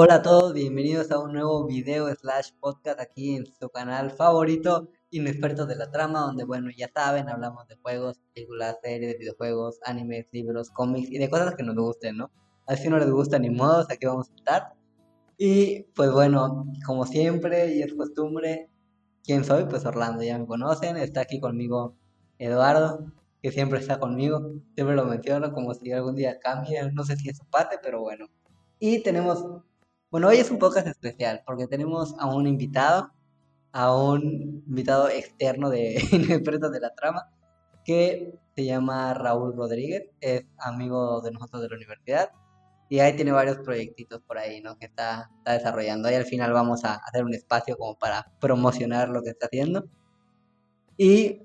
Hola a todos, bienvenidos a un nuevo video slash podcast aquí en su canal favorito, Inexpertos de la Trama, donde bueno, ya saben, hablamos de juegos, películas, series, videojuegos, animes, libros, cómics y de cosas que nos gusten, ¿no? A si no les gusta ni modos, aquí vamos a estar. Y pues bueno, como siempre y es costumbre, ¿quién soy? Pues Orlando, ya me conocen, está aquí conmigo Eduardo, que siempre está conmigo, siempre lo menciono como si algún día cambie, no sé si eso pase, pero bueno. Y tenemos bueno, hoy es un podcast especial porque tenemos a un invitado, a un invitado externo de Inexpertos de la Trama, que se llama Raúl Rodríguez, es amigo de nosotros de la universidad y ahí tiene varios proyectitos por ahí, ¿no? Que está, está desarrollando. Y al final vamos a hacer un espacio como para promocionar lo que está haciendo. Y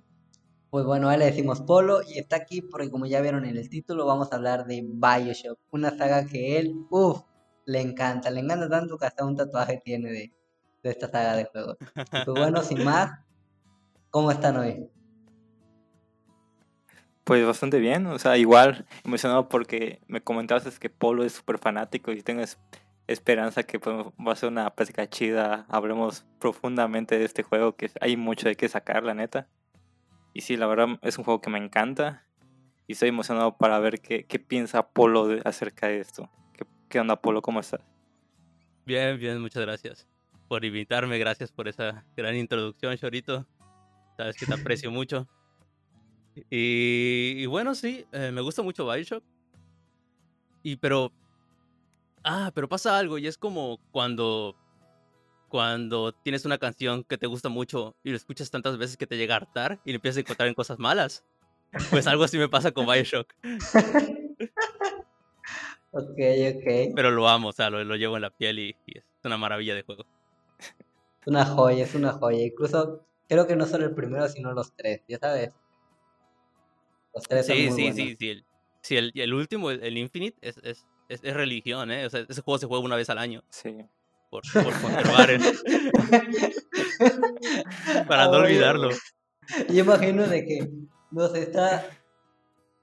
pues bueno, a él le decimos Polo y está aquí porque como ya vieron en el título vamos a hablar de Bioshock, una saga que él, uff, le encanta, le encanta tanto que hasta un tatuaje tiene de, esta saga de juegos. pues bueno, sin más, ¿cómo están hoy? Pues bastante bien, o sea, igual emocionado porque me comentabas que Polo es súper fanático y tengo esperanza que pues, va a ser una práctica chida, hablemos profundamente de este juego, que hay mucho de qué sacar, la neta. Y sí, la verdad es un juego que me encanta y estoy emocionado para ver qué, qué piensa Polo acerca de esto. ¿Qué onda, Polo? ¿Cómo estás? Bien, bien, muchas gracias por invitarme. Gracias por esa gran introducción, Chorito. Sabes que te aprecio mucho. Y, bueno, sí, eh, me gusta mucho Bioshock. Y pero. Ah, pero pasa algo y es como cuando. Cuando tienes una canción que te gusta mucho y lo escuchas tantas veces que te llega a hartar y le empiezas a encontrar en cosas malas. Pues algo así me pasa con Bioshock. Ok, ok. Pero lo amo, o sea, lo, llevo en la piel y, es una maravilla de juego. Es una joya, es una joya. Incluso creo que no solo el primero, sino los tres, ya sabes. Los tres sí, son muy sí, sí, sí, el, sí. El, el último, el Infinite, es, es, es, religión, ¿eh? O sea, ese juego se juega una vez al año. Sí. Por, por conservar. Para no olvidarlo. Yo imagino de que, no sé, está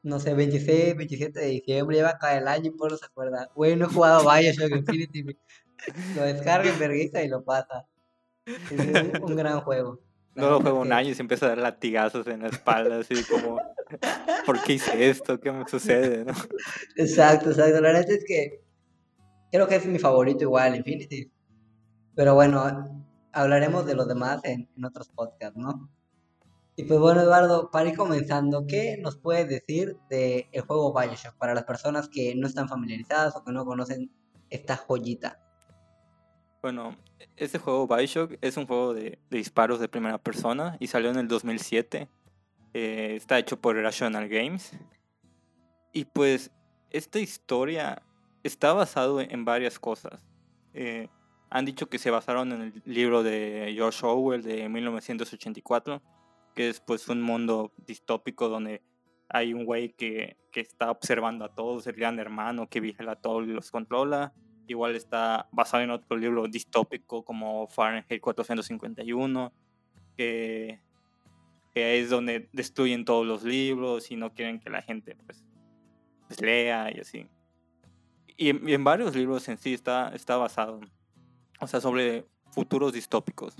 no sé, 26, 27 de diciembre, lleva acá el año y por no se acuerda. Güey, no he jugado Bioshock Infinity. lo descarga en y lo pasa. Es un gran juego. No lo juego un año y se empieza a dar latigazos en la espalda, así como, ¿por qué hice esto? ¿Qué me sucede? ¿no? Exacto, exacto. La verdad es que creo que es mi favorito igual, Infinity. Pero bueno, hablaremos de los demás en, en otros podcasts, ¿no? Y pues bueno, Eduardo, para ir comenzando, ¿qué nos puedes decir del el juego Bioshock para las personas que no están familiarizadas o que no conocen esta joyita? Bueno, este juego Bioshock es un juego de, disparos de primera persona y salió en el 2007. Eh, está hecho por Rational Games. Y pues esta historia está basado en varias cosas. Eh, han dicho que se basaron en el libro de George Orwell de 1984 que es pues un mundo distópico donde hay un güey que, que, está observando a todos, el gran hermano que vigila a todos y los controla. Igual está basado en otro libro distópico como Fahrenheit 451, que, que es donde destruyen todos los libros y no quieren que la gente pues, pues lea y así. Y en, varios libros en sí está, está basado, o sea, sobre futuros distópicos.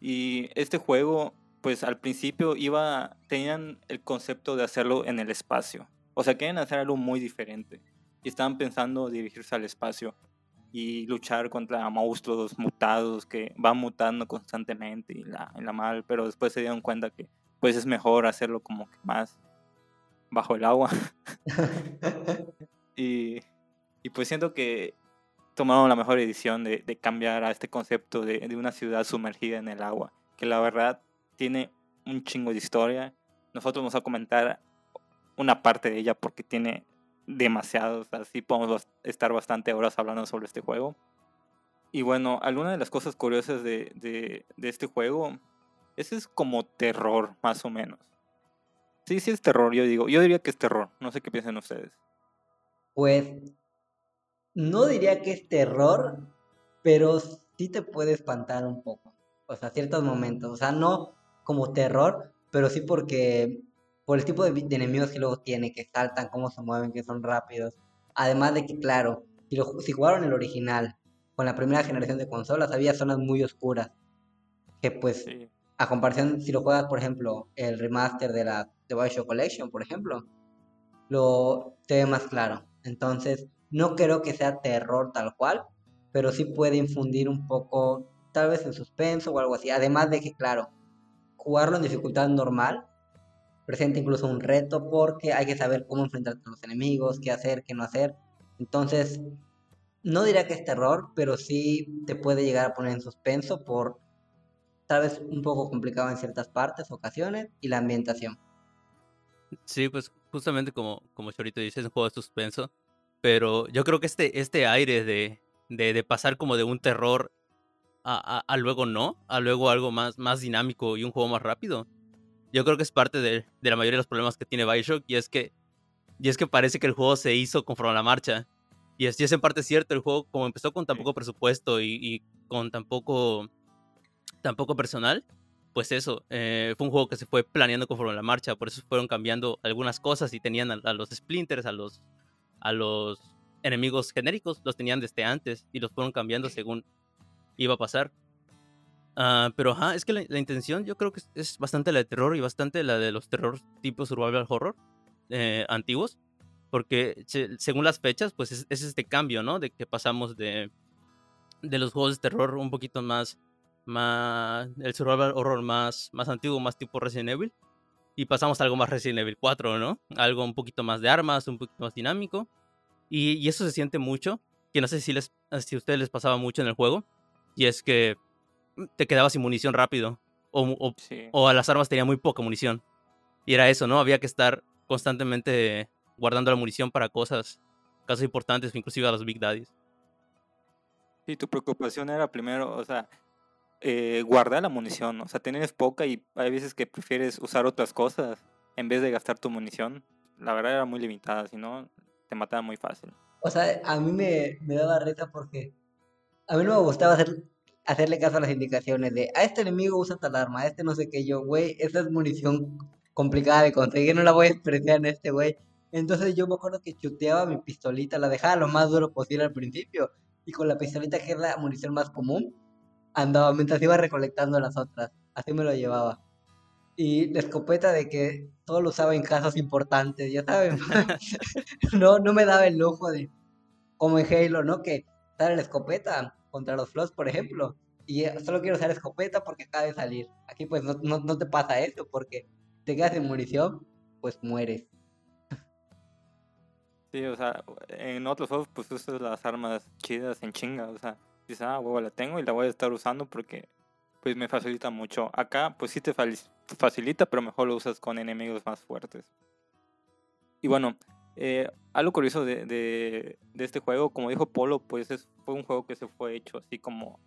Y este juego pues al principio iba, tenían el concepto de hacerlo en el espacio. O sea, querían hacer algo muy diferente. Y estaban pensando dirigirse al espacio y luchar contra monstruos mutados que van mutando constantemente y la, la mal, pero después se dieron cuenta que pues es mejor hacerlo como que más bajo el agua. y, y, pues siento que tomaron la mejor edición de, de cambiar a este concepto de, de, una ciudad sumergida en el agua, que la verdad tiene un chingo de historia. Nosotros vamos a comentar una parte de ella porque tiene demasiados, así podemos estar bastante horas hablando sobre este juego. Y bueno, alguna de las cosas curiosas de, de, este juego, ese es como terror, más o menos. Sí, sí es terror, yo digo. Yo diría que es terror. No sé qué piensan ustedes. Pues no diría que es terror, pero sí te puede espantar un poco. O sea, ciertos momentos. O sea, no, como terror, pero sí porque por el tipo de, enemigos que luego tiene, que saltan, cómo se mueven, que son rápidos. Además de que, claro, si, lo, si jugaron el original con la primera generación de consolas, había zonas muy oscuras. Que pues, a comparación, si lo juegas, por ejemplo, el remaster de la de Bioshock Collection, por ejemplo, lo te ve más claro. Entonces, no creo que sea terror tal cual, pero sí puede infundir un poco, tal vez en suspenso o algo así. Además de que, claro, jugarlo en dificultad normal presenta incluso un reto porque hay que saber cómo enfrentar a los enemigos, qué hacer, qué no hacer. Entonces, no diría que es terror, pero sí te puede llegar a poner en suspenso por tal vez un poco complicado en ciertas partes, ocasiones, y la ambientación. Sí, pues justamente como, como Chorito dice, es un juego de suspenso, pero yo creo que este, este aire de, de, pasar como de un terror a, a, luego no, a luego algo más, más dinámico y un juego más rápido, yo creo que es parte de, de la mayoría de los problemas que tiene Bioshock, y es que, y es que parece que el juego se hizo conforme a la marcha. Y es, y es en parte cierto, el juego como empezó con tan poco presupuesto y, y con tan poco, tan poco personal, pues eso, eh, fue un juego que se fue planeando conforme a la marcha, por eso fueron cambiando algunas cosas y tenían a, los splinters, a los, a los enemigos genéricos, los tenían desde antes y los fueron cambiando según iba a pasar. Ah, pero ajá, es que la, intención yo creo que es, bastante la de terror y bastante la de los terror tipo survival horror eh, antiguos, porque según las fechas, pues es, es, este cambio, ¿no? De que pasamos de, de los juegos de terror un poquito más más el survival horror más, más antiguo, más tipo Resident Evil. Y pasamos a algo más Resident Evil 4, ¿no? Algo un poquito más de armas, un poquito más dinámico. Y, y eso se siente mucho, que no sé si, les, si a ustedes les pasaba mucho en el juego. Y es que te quedabas sin munición rápido. O, o, o a las armas tenía muy poca munición. Y era eso, ¿no? Había que estar constantemente guardando la munición para cosas, casos importantes, inclusive a los Big Daddies. Sí, tu preocupación era primero, o sea, eh, guardar la munición. O sea, tienes poca y hay veces que prefieres usar otras cosas en vez de gastar tu munición. La verdad era muy limitada, si no, te mataba muy fácil. O sea, a mí me, me daba reta porque a mí no me gustaba hacer, hacerle caso a las indicaciones de a este enemigo usa tal arma, a este no sé qué yo, güey, esa es munición complicada de conseguir, no la voy a despreciar en este güey. Entonces yo me acuerdo que chuteaba mi pistolita, la dejaba lo más duro posible al principio. Y con la pistolita que es la munición más común, andaba mientras iba recolectando las otras. Así me lo llevaba. Y la escopeta de que todo lo usaba en casos importantes, ya saben. no, no me daba el lujo de, como en Halo, ¿no? Que sale la escopeta contra los flots, por ejemplo. Y solo quiero usar escopeta porque acaba de salir. Aquí pues no, no, te pasa eso porque te quedas sin munición, pues mueres. Sí, o sea, en otros juegos pues usas las armas chidas en chinga, o sea, dices, ah, huevo, la tengo y la voy a estar usando porque pues me facilita mucho. Acá pues sí te facilita, pero mejor lo usas con enemigos más fuertes. Y bueno, eh, algo curioso de, de, este juego, como dijo Polo, pues es, fue un juego que se fue hecho así como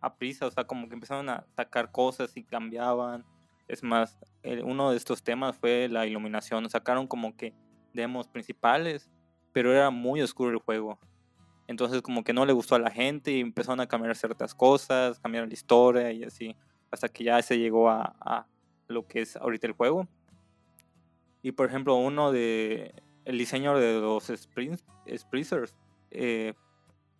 a prisa, o sea, como que empezaron a sacar cosas y cambiaban. Es más, uno de estos temas fue la iluminación. Sacaron como que demos principales, pero era muy oscuro el juego. Entonces como que no le gustó a la gente y empezaron a cambiar ciertas cosas, cambiaron la historia y así, hasta que ya se llegó a, lo que es ahorita el juego. Y por ejemplo, uno de el diseño de los Spritzers, eh,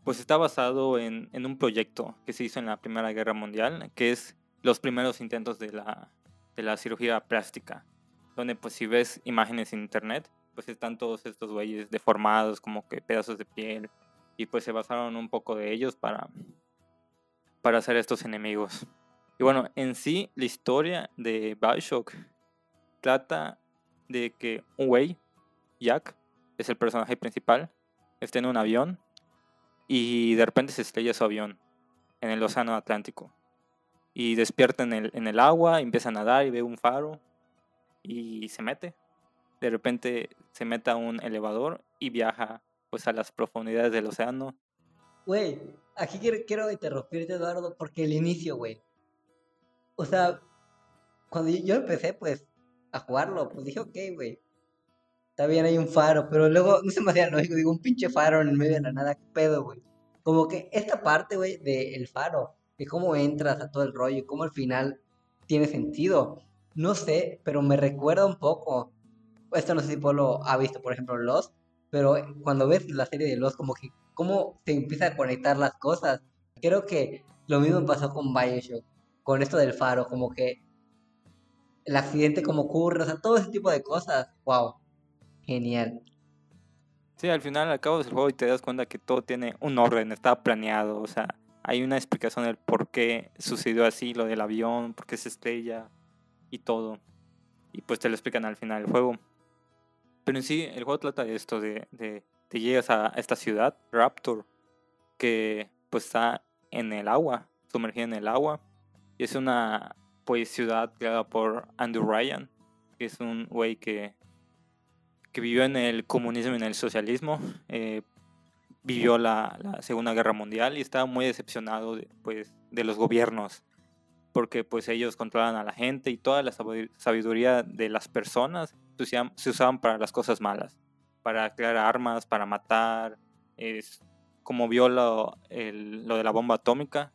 pues está basado en, un proyecto que se hizo en la Primera Guerra Mundial, que es los primeros intentos de la, de la cirugía plástica, donde pues si ves imágenes en internet, pues están todos estos güeyes deformados, como que pedazos de piel, y pues se basaron un poco de ellos para, para hacer estos enemigos. Y bueno, en sí la historia de Bioshock trata de que un güey, Jack, es el personaje principal, está en un avión y de repente se estrella su avión en el océano Atlántico. Y despierta en el, en el agua, empieza a nadar y ve un faro y se mete. De repente se mete a un elevador y viaja pues a las profundidades del océano. Güey, aquí quiero, interrumpirte, Eduardo, porque el inicio, güey. O sea, cuando yo empecé, pues, a jugarlo, pues dije, ok, güey. Está bien, hay un faro, pero luego no se me hacía lógico, digo, un pinche faro en medio de la nada, qué pedo, güey. Como que esta parte, güey, del faro, de cómo entras a todo el rollo y cómo al final tiene sentido. No sé, pero me recuerda un poco. Esto no sé si Polo ha visto, por ejemplo, Lost, pero cuando ves la serie de Lost, como que cómo se empieza a conectar las cosas. Creo que lo mismo pasó con Bioshock, con esto del faro, como que el accidente como ocurre, o sea, todo ese tipo de cosas. Wow, genial. Sí, al final acabas el juego y te das cuenta que todo tiene un orden, está planeado, o sea, hay una explicación del por qué sucedió así, lo del avión, por qué se estrella y todo. Y pues te lo explican al final del juego. Pero en sí, el juego trata de esto, de, de te llegas a esta ciudad, Raptor, que pues está en el agua, sumergida en el agua. Y es una pues ciudad creada por Andrew Ryan, que es un güey que que vivió en el comunismo y en el socialismo, eh, vivió la, Segunda Guerra Mundial y estaba muy decepcionado de, pues, de los gobiernos, porque pues ellos controlaban a la gente y toda la sabiduría de las personas se usaban, para las cosas malas, para crear armas, para matar, es, como vio lo, lo de la bomba atómica.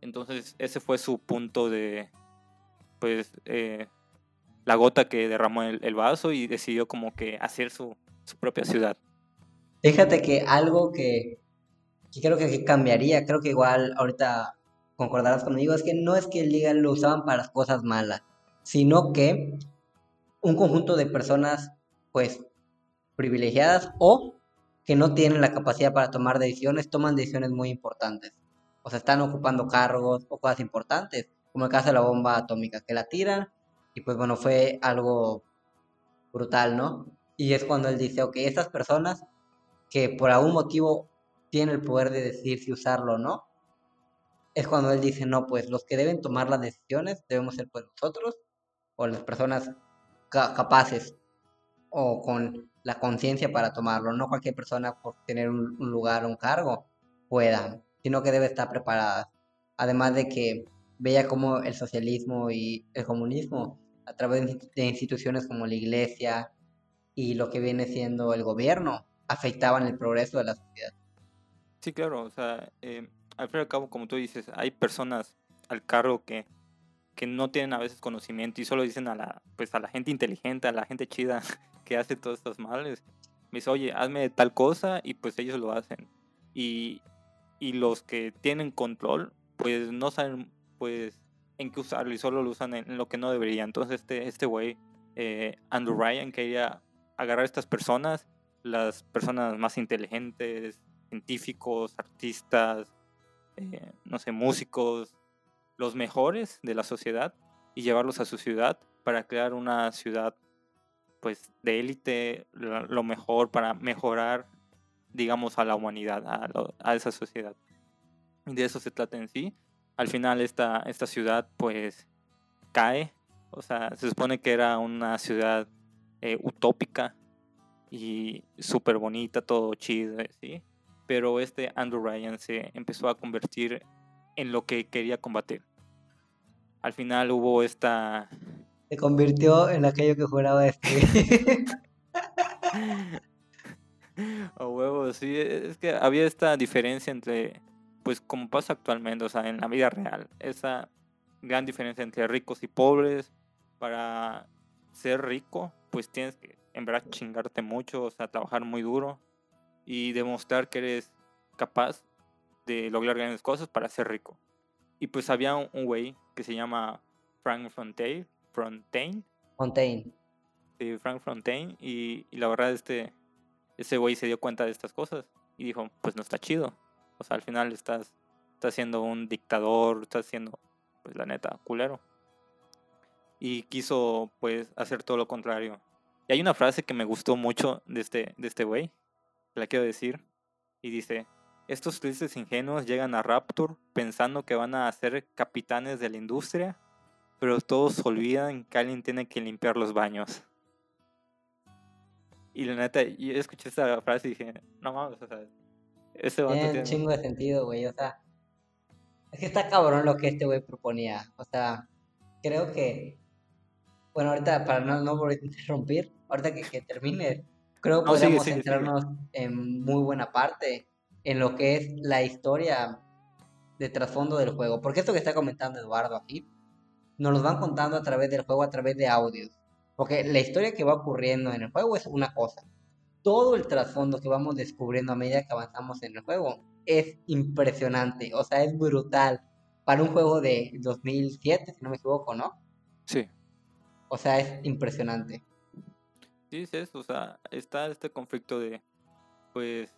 Entonces ese fue su punto de, pues, eh, la gota que derramó el, vaso y decidió como que hacer su, propia ciudad. Fíjate que algo que, creo que, cambiaría, creo que igual ahorita concordarás conmigo, es que no es que el Liga lo usaban para cosas malas, sino que un conjunto de personas, pues, privilegiadas o que no tienen la capacidad para tomar decisiones, toman decisiones muy importantes. O sea, están ocupando cargos o cosas importantes, como el caso de la bomba atómica, que la tiran y pues bueno, fue algo brutal, ¿no? Y es cuando él dice, ok, estas personas que por algún motivo tienen el poder de decidir si usarlo o no, es cuando él dice, no, pues los que deben tomar las decisiones debemos ser pues nosotros o las personas capaces o con la conciencia para tomarlo, no cualquier persona por tener un, lugar o un cargo pueda, sino que debe estar preparada. Además de que veía como el socialismo y el comunismo a través de instituciones como la iglesia y lo que viene siendo el gobierno afectaban el progreso de la sociedad. Sí, claro, o sea, eh, al fin y al cabo, como tú dices, hay personas al cargo que, que no tienen a veces conocimiento y solo dicen a la, pues a la gente inteligente, a la gente chida que hace todos estos males. Me dice, oye, hazme tal cosa y pues ellos lo hacen. Y, y los que tienen control, pues no saben pues en qué usarlo y solo lo usan en, lo que no debería. Entonces este este güey, eh, Andrew Ryan, quería agarrar a estas personas, las personas más inteligentes, científicos, artistas, eh, no sé, músicos, los mejores de la sociedad y llevarlos a su ciudad para crear una ciudad pues de élite, lo mejor para mejorar, digamos, a la humanidad, a, a esa sociedad. Y de eso se trata en sí al final esta, esta ciudad pues cae. O sea, se supone que era una ciudad eh, utópica y súper bonita, todo chido, ¿sí? Pero este Andrew Ryan se empezó a convertir en lo que quería combatir. Al final hubo esta... Se convirtió en aquello que juraba este. A huevo, sí, es que había esta diferencia entre pues como pasa actualmente, o sea, en la vida real, esa gran diferencia entre ricos y pobres, para ser rico, pues tienes que en verdad chingarte mucho, o sea, trabajar muy duro y demostrar que eres capaz de lograr grandes cosas para ser rico. Y pues había un güey que se llama Frank Fontaine, Fontaine. Fontaine. Sí, Frank Fontaine, y, y la verdad este, ese güey se dio cuenta de estas cosas y dijo, pues no está chido, al final estás, estás siendo un dictador, estás siendo, pues la neta, culero. Y quiso, pues, hacer todo lo contrario. Y hay una frase que me gustó mucho de este de este güey, la quiero decir, y dice, estos tristes ingenuos llegan a Rapture pensando que van a ser capitanes de la industria, pero todos olvidan que alguien tiene que limpiar los baños. Y la neta, yo escuché esta frase y dije, no mames, o sea, tiene un chingo de sentido, güey. O sea, es que está cabrón lo que este güey proponía. O sea, creo que. Bueno, ahorita, para no, no volver a interrumpir, ahorita que, que termine, creo que podemos centrarnos en muy buena parte en lo que es la historia de trasfondo del juego. Porque esto que está comentando Eduardo aquí, nos lo van contando a través del juego, a través de audios. Porque la historia que va ocurriendo en el juego es una cosa. Todo el trasfondo que vamos descubriendo a medida que avanzamos en el juego es impresionante, o sea, es brutal. Para un juego de 2007, si no me equivoco, ¿no? Sí. O sea, es impresionante. Sí, es eso, o sea, está este conflicto de, pues,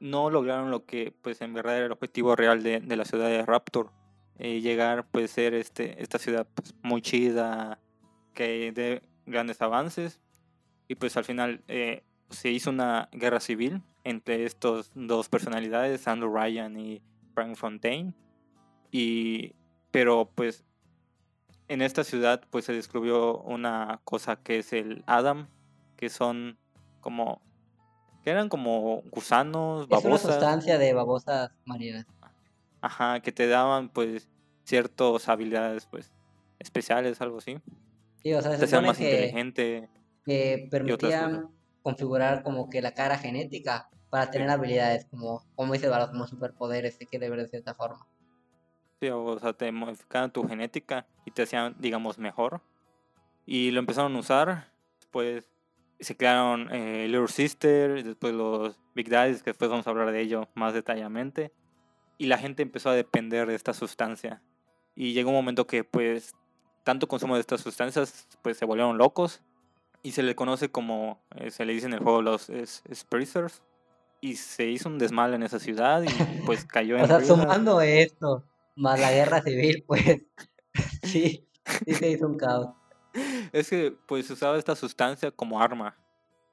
no lograron lo que, pues, en verdad era el objetivo real de, de la ciudad de Raptor. Eh, llegar, pues, ser este, esta ciudad pues, muy chida, que de grandes avances. Y pues al final eh, se hizo una guerra civil entre estos dos personalidades, Andrew Ryan y Frank Fontaine. Y, pero pues en esta ciudad pues se descubrió una cosa que es el Adam, que son como que eran como gusanos, babosas. Es una sustancia de babosas marinas. Ajá, que te daban pues ciertas habilidades pues especiales, algo así. Sí, o sea, se más que, inteligente. que permitían configurar como que la cara genética para tener habilidades como, como dice Varo, como superpoderes, que debe de cierta forma. Sí, o sea, te modificaban tu genética y te hacían, digamos, mejor. Y lo empezaron a usar. Después se crearon eh, Little Sister, después los Big Daddies, que después vamos a hablar de ello más detalladamente. Y la gente empezó a depender de esta sustancia. Y llegó un momento que, pues, tanto consumo de estas sustancias, pues se volvieron locos. Y se le conoce como, eh, se le dice en el juego, los es, Spreezers. Y se hizo un desmal en esa ciudad y pues cayó en O sea, sumando esto, más la guerra civil, pues sí, sí se hizo un caos. Es que pues usaba esta sustancia como arma.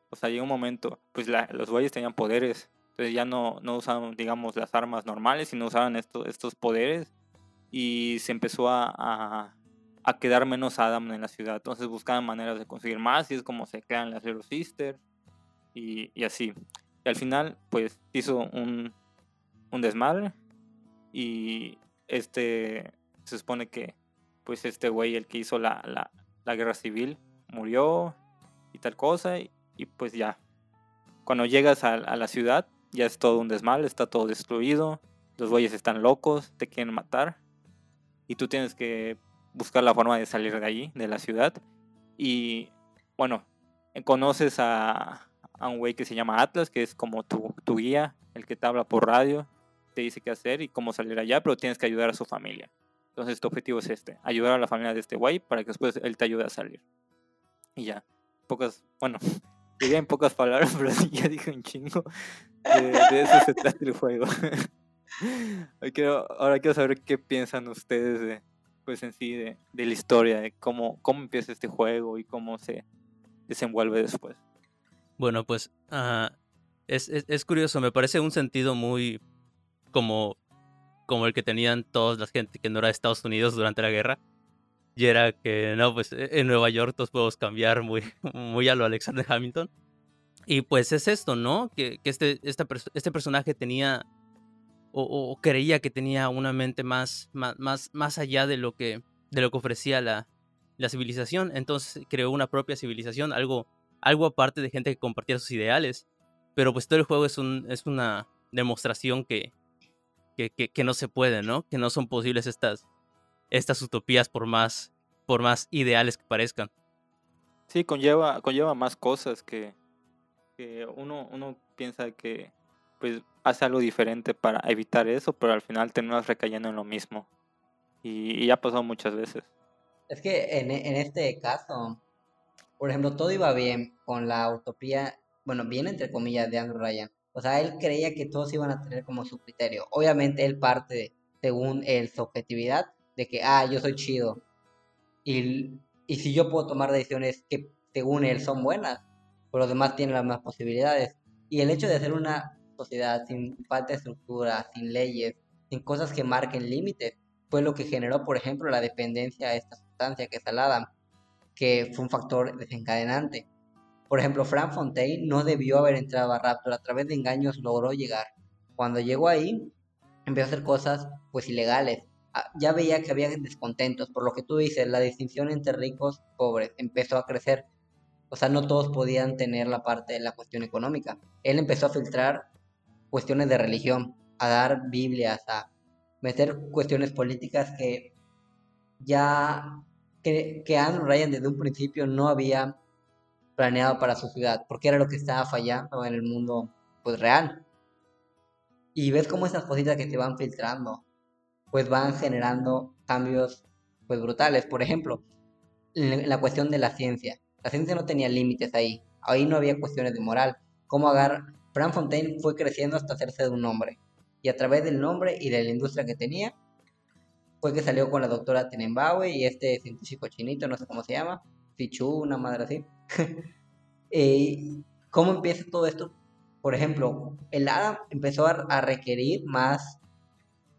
O sea, llegó un momento, pues la- los güeyes tenían poderes. Entonces ya no, no usaban, digamos, las armas normales, sino usaban estos, estos poderes. Y se empezó a, a, a quedar menos Adam en la ciudad. Entonces buscaban maneras de conseguir más y es como se crean las Little Sisters y, así. Y al final, pues hizo un, un desmadre. Y este se supone que, pues este güey, el que hizo la, la, la guerra civil, murió y tal cosa. Y, y pues ya. Cuando llegas a, a la ciudad, ya es todo un desmadre, está todo destruido. Los güeyes están locos, te quieren matar. Y tú tienes que buscar la forma de salir de allí, de la ciudad. Y bueno, conoces a, un güey que se llama Atlas, que es como tu, tu guía, el que te habla por radio, te dice qué hacer y cómo salir allá, pero tienes que ayudar a su familia. Entonces tu objetivo es este, ayudar a la familia de este güey para que después él te ayude a salir. Y ya, pocas, bueno, diría en pocas palabras, pero sí, ya dije un chingo. De, de eso se trata el juego. Hoy quiero- ahora quiero saber qué piensan ustedes de, pues en sí, de, de la historia, de cómo, cómo empieza este juego y cómo se desenvuelve después. Bueno, pues ah, es, es, curioso, me parece un sentido muy como, como el que tenían toda la gente que no era de Estados Unidos durante la guerra. Y era que, no, pues e- en Nueva York todos podemos cambiar muy, muy a lo Alexander Hamilton. Y pues es esto, ¿no? Que, que este, esta este personaje tenía o, creía que tenía una mente más, más, más, más allá de lo que, de lo que ofrecía la, la civilización. Entonces creó una propia civilización, algo, algo aparte de gente que compartía sus ideales. Pero pues todo el juego es, un, es una demostración que, que, que, que no se puede, ¿no? Que no son posibles estas, estas utopías por más, por más ideales que parezcan. Sí, conlleva, conlleva más cosas que, que uno, uno piensa que pues hace algo diferente para evitar eso, pero al final terminas recayendo en lo mismo. Y, y ya ha pasado muchas veces. Es que en, en este caso, por ejemplo, todo iba bien con la utopía, bueno, bien entre comillas, de Andrew Ryan. O sea, él creía que todos iban a tener como su criterio. Obviamente él parte, según su objetividad, de que, ah, yo soy chido. Y, y si yo puedo tomar decisiones que, según él, son buenas, pues los demás tienen las mismas posibilidades. Y el hecho de hacer una sociedad sin falta de estructura, sin leyes, sin cosas que marquen límites, fue lo que generó, por ejemplo, la dependencia a esta sustancia que es el Adam, que fue un factor desencadenante. Por ejemplo, Frank Fontaine no debió haber entrado a Raptor, a través de engaños logró llegar. Cuando llegó ahí, empezó a hacer cosas pues ilegales. Ah, Ya veía que había descontentos, por lo que tú dices, la distinción entre ricos y pobres empezó a crecer. O sea, no todos podían tener la parte de la cuestión económica. Él empezó a filtrar cuestiones de religión, a dar Biblias, a meter cuestiones políticas que ya que, que Andrew Ryan desde un principio no había planeado para su ciudad, porque era lo que estaba fallando en el mundo pues real. Y ves cómo esas cositas que se van filtrando, pues van generando cambios pues brutales. Por ejemplo, la cuestión de la ciencia. La ciencia no tenía límites ahí. Ahí no había cuestiones de moral. Cómo agarrar... Frank Fontaine fue creciendo hasta hacerse de un nombre. Y a través del nombre y de la industria que tenía, fue que salió con la doctora Tenenbaum y este científico chinito, no sé cómo se llama, Fichu, una madre así. Eh, ¿Cómo empieza todo esto? Por ejemplo, el ADA empezó a, requerir más,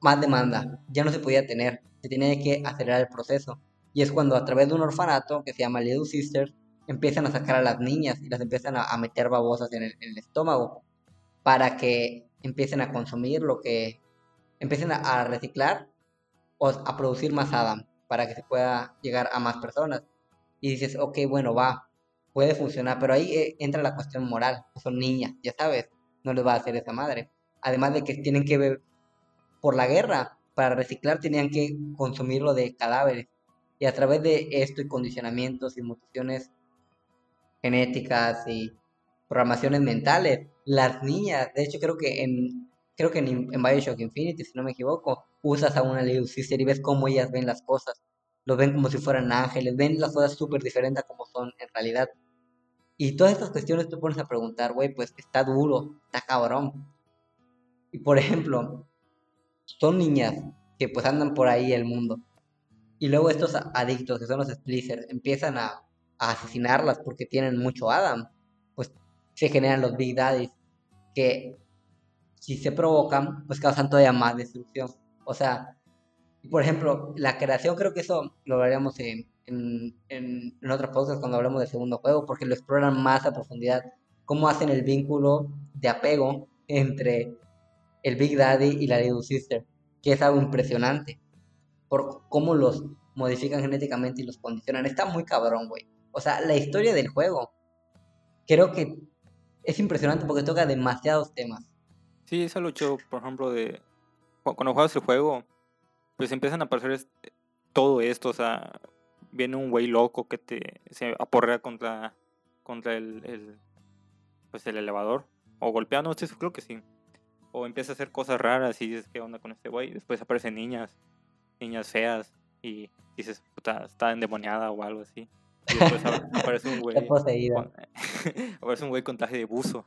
más demanda. Ya no se podía tener, se tenía que acelerar el proceso. Y es cuando a través de un orfanato que se llama Little Sisters, empiezan a sacar a las niñas y las empiezan a, meter babosas en el, estómago para que empiecen a consumir lo que empiecen a, reciclar o a producir más Adam para que se pueda llegar a más personas. Y dices, ok, bueno, va, puede funcionar, pero ahí eh, entra la cuestión moral, son niñas, ya sabes, no les va a hacer esa madre. Además de que tienen que ver por la guerra, para reciclar tenían que consumirlo de cadáveres. Y a través de esto y condicionamientos y mutaciones genéticas y programaciones mentales. Las niñas, de hecho creo que en creo que en, Bioshock Infinity, si no me equivoco, usas a una Little Sister y ves cómo ellas ven las cosas. Lo ven como si fueran ángeles, ven las cosas súper diferentes a como son en realidad. Y todas estas cuestiones te pones a preguntar, güey, pues está duro, está cabrón. Y por ejemplo, son niñas que pues andan por ahí el mundo. Y luego estos adictos, que son los Splicers, empiezan a asesinarlas porque tienen mucho Adam, pues se generan los Big Daddies que si se provocan, pues causan todavía más destrucción. O sea, por ejemplo, la creación creo que eso lo hablaríamos en, en, en, otras cosas cuando hablamos del segundo juego, porque lo exploran más a profundidad, cómo hacen el vínculo de apego entre el Big Daddy y la Little Sister, que es algo impresionante, por cómo los modifican genéticamente y los condicionan. Está muy cabrón, güey. O sea, la historia del juego creo que es impresionante porque toca demasiados temas. Sí, es algo chido, por ejemplo, de cuando juegas el juego, pues empiezan a aparecer todo esto, o sea, viene un güey loco que te se aporrea contra contra el, pues el elevador o golpea, no creo que sí. O empieza a hacer cosas raras y dices, ¿qué onda con este güey? Después aparecen niñas, niñas feas y dices, puta, está endemoniada o algo así. Y después aparece un güey. Con, aparece un güey con traje de buzo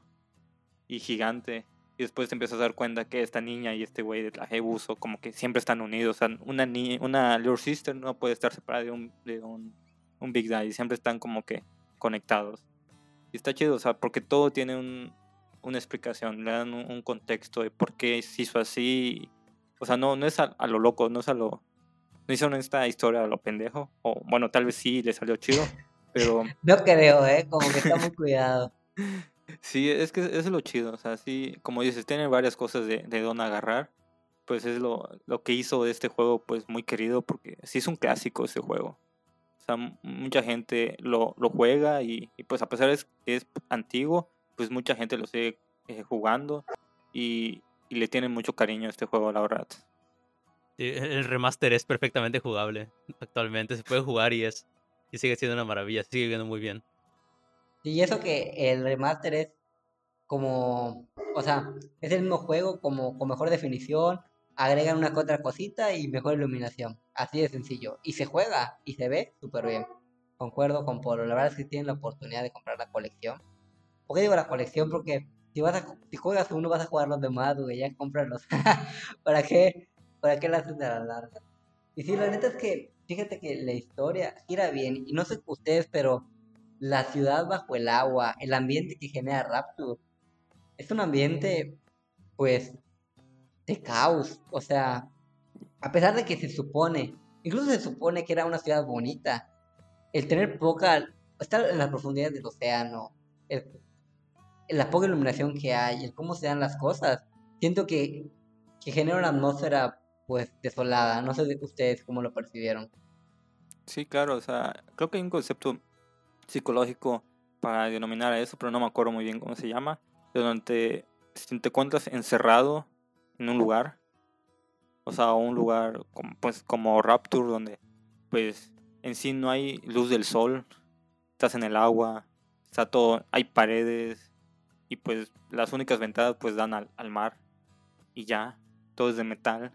y gigante. Y después te empiezas a dar cuenta que esta niña y este güey de traje de buzo, como que siempre están unidos. O sea, una, niña, una Little Sister no puede estar separada de un, de un, un Big Daddy. Siempre están como que conectados. Y está chido, o sea, porque todo tiene un, una explicación, le dan un, contexto de por qué se hizo así. O sea, no, no es a, a, lo loco, no es a lo, no hicieron esta historia a lo pendejo. O bueno, tal vez sí le salió chido, pero. No creo, ¿eh? Como que está muy cuidado. sí, es que es lo chido. O sea, sí, como dices, tiene varias cosas de, de don agarrar. Pues es lo, lo que hizo de este juego, pues muy querido, porque sí es un clásico este juego. O sea, mucha gente lo, lo juega y, pues a pesar de que es antiguo, pues mucha gente lo sigue eh, jugando y, y le tiene mucho cariño a este juego, la verdad el remaster es perfectamente jugable actualmente. Se puede jugar y es y sigue siendo una maravilla, sigue viendo muy bien. Y eso que el remaster es como, o sea, es el mismo juego como con mejor definición, agregan una otra cosita y mejor iluminación. Así de sencillo. Y se juega y se ve súper bien. Concuerdo con Polo. La verdad es que tienen la oportunidad de comprar la colección. ¿Por qué digo la colección? Porque si vas a, si juegas uno vas a jugar los demás, güey, ya comprarlos. ¿Para qué? ¿Para qué la hacen de la larga? Y sí, la neta es que, fíjate que la historia gira bien, y no sé ustedes, pero la ciudad bajo el agua, el ambiente que genera Rapture, es un ambiente, pues, de caos. O sea, a pesar de que se supone, incluso se supone que era una ciudad bonita, el tener poca, estar en las profundidades del océano, la poca iluminación que hay, el cómo se dan las cosas, siento que, que genera una atmósfera pues desolada. No sé ustedes cómo lo percibieron. Sí, claro, o sea, creo que hay un concepto psicológico para denominar a eso, pero no me acuerdo muy bien cómo se llama, de donde te, te encuentras encerrado en un lugar, o sea, un lugar como, pues, como Rapture, donde pues en sí no hay luz del sol, estás en el agua, está todo, hay paredes y pues las únicas ventanas pues dan al, al mar y ya, todo es de metal.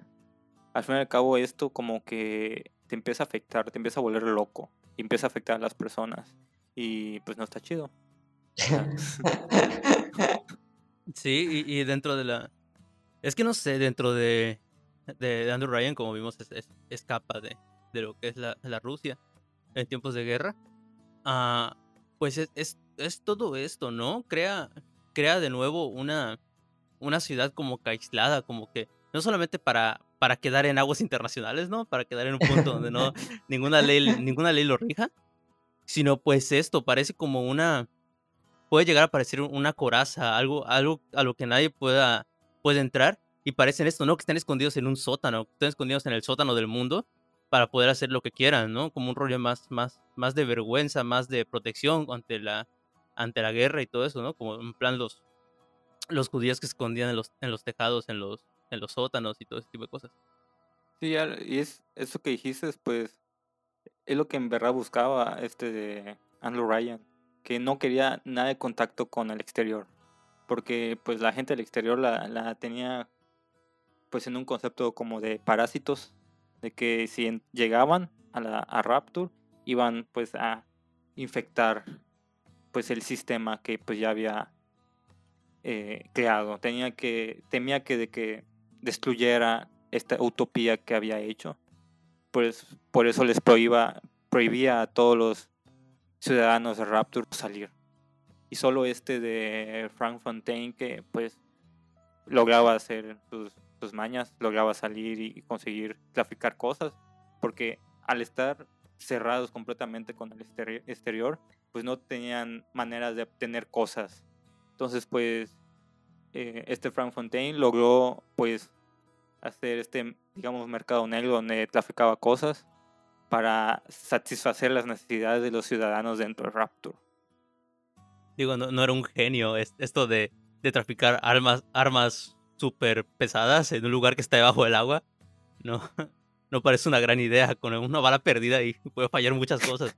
Al fin y al cabo esto como que te empieza a afectar, te empieza a volver loco y empieza a afectar a las personas y pues no está chido. Sí, y, y dentro de la... Es que no sé, dentro de, de Andrew Ryan, como vimos, es, es- escapa de, de lo que es la, la Rusia en tiempos de guerra. Ah, pues es, es, es todo esto, ¿no? Crea, crea de nuevo una, una ciudad como que aislada, como que no solamente para, para quedar en aguas internacionales, ¿no? Para quedar en un punto donde no ninguna ley, ninguna ley lo rija, sino pues esto parece como una puede llegar a parecer una coraza, algo, algo a lo que nadie pueda puede entrar y parecen esto, ¿no? Que están escondidos en un sótano, que están escondidos en el sótano del mundo para poder hacer lo que quieran, ¿no? Como un rollo más, más, más de vergüenza, más de protección ante la, ante la guerra y todo eso, ¿no? Como en plan los, los judíos que se escondían en los, en los tejados, en los, en los sótanos y todo ese tipo de cosas. Sí, y es eso que dijiste, pues es lo que en verdad buscaba este de Andrew Ryan, que no quería nada de contacto con el exterior, porque pues la gente del exterior la, la tenía pues en un concepto como de parásitos, de que si llegaban a la a Rapture iban pues a infectar pues el sistema que pues ya había eh, creado, tenía que temía que de que destruyera esta utopía que había hecho. Pues por eso les prohíba, prohibía a todos los ciudadanos de Rapture salir. Y solo este de Frank Fontaine que pues lograba hacer sus, mañas, lograba salir y conseguir traficar cosas. Porque al estar cerrados completamente con el exteri- exterior, pues no tenían maneras de obtener cosas. Entonces pues eh, este Frank Fontaine logró pues hacer este, digamos, mercado negro donde traficaba cosas para satisfacer las necesidades de los ciudadanos dentro de Rapture. Digo, no, no era un genio es- esto de, de traficar armas, armas súper pesadas en un lugar que está debajo del agua. No, no parece una gran idea. Con una bala perdida y puede fallar muchas cosas.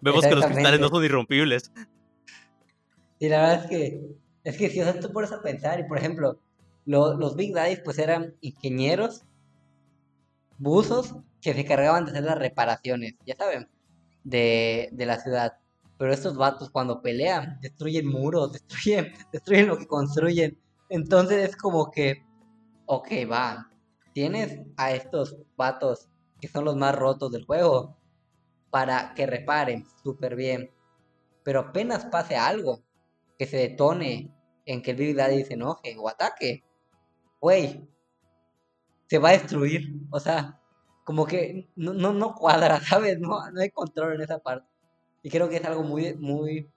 Vemos que los cristales no son irrompibles. Y la verdad es que, es que si o sea, tú pones a pensar, y por ejemplo, lo- los Big Daddies pues eran ingenieros, buzos, que se cargaban de hacer las reparaciones, ya saben, de, de la ciudad. Pero estos vatos cuando pelean, destruyen muros, destruyen, destruyen lo que construyen. Entonces es como que, ok, va, tienes a estos vatos que son los más rotos del juego para que reparen súper bien. Pero apenas pase algo que se detone en que el Big Daddy se enoje o ataque, güey, se va a destruir. O sea, como que no, no, no cuadra, ¿sabes? No, no hay control en esa parte. Y creo que es algo muy, muy,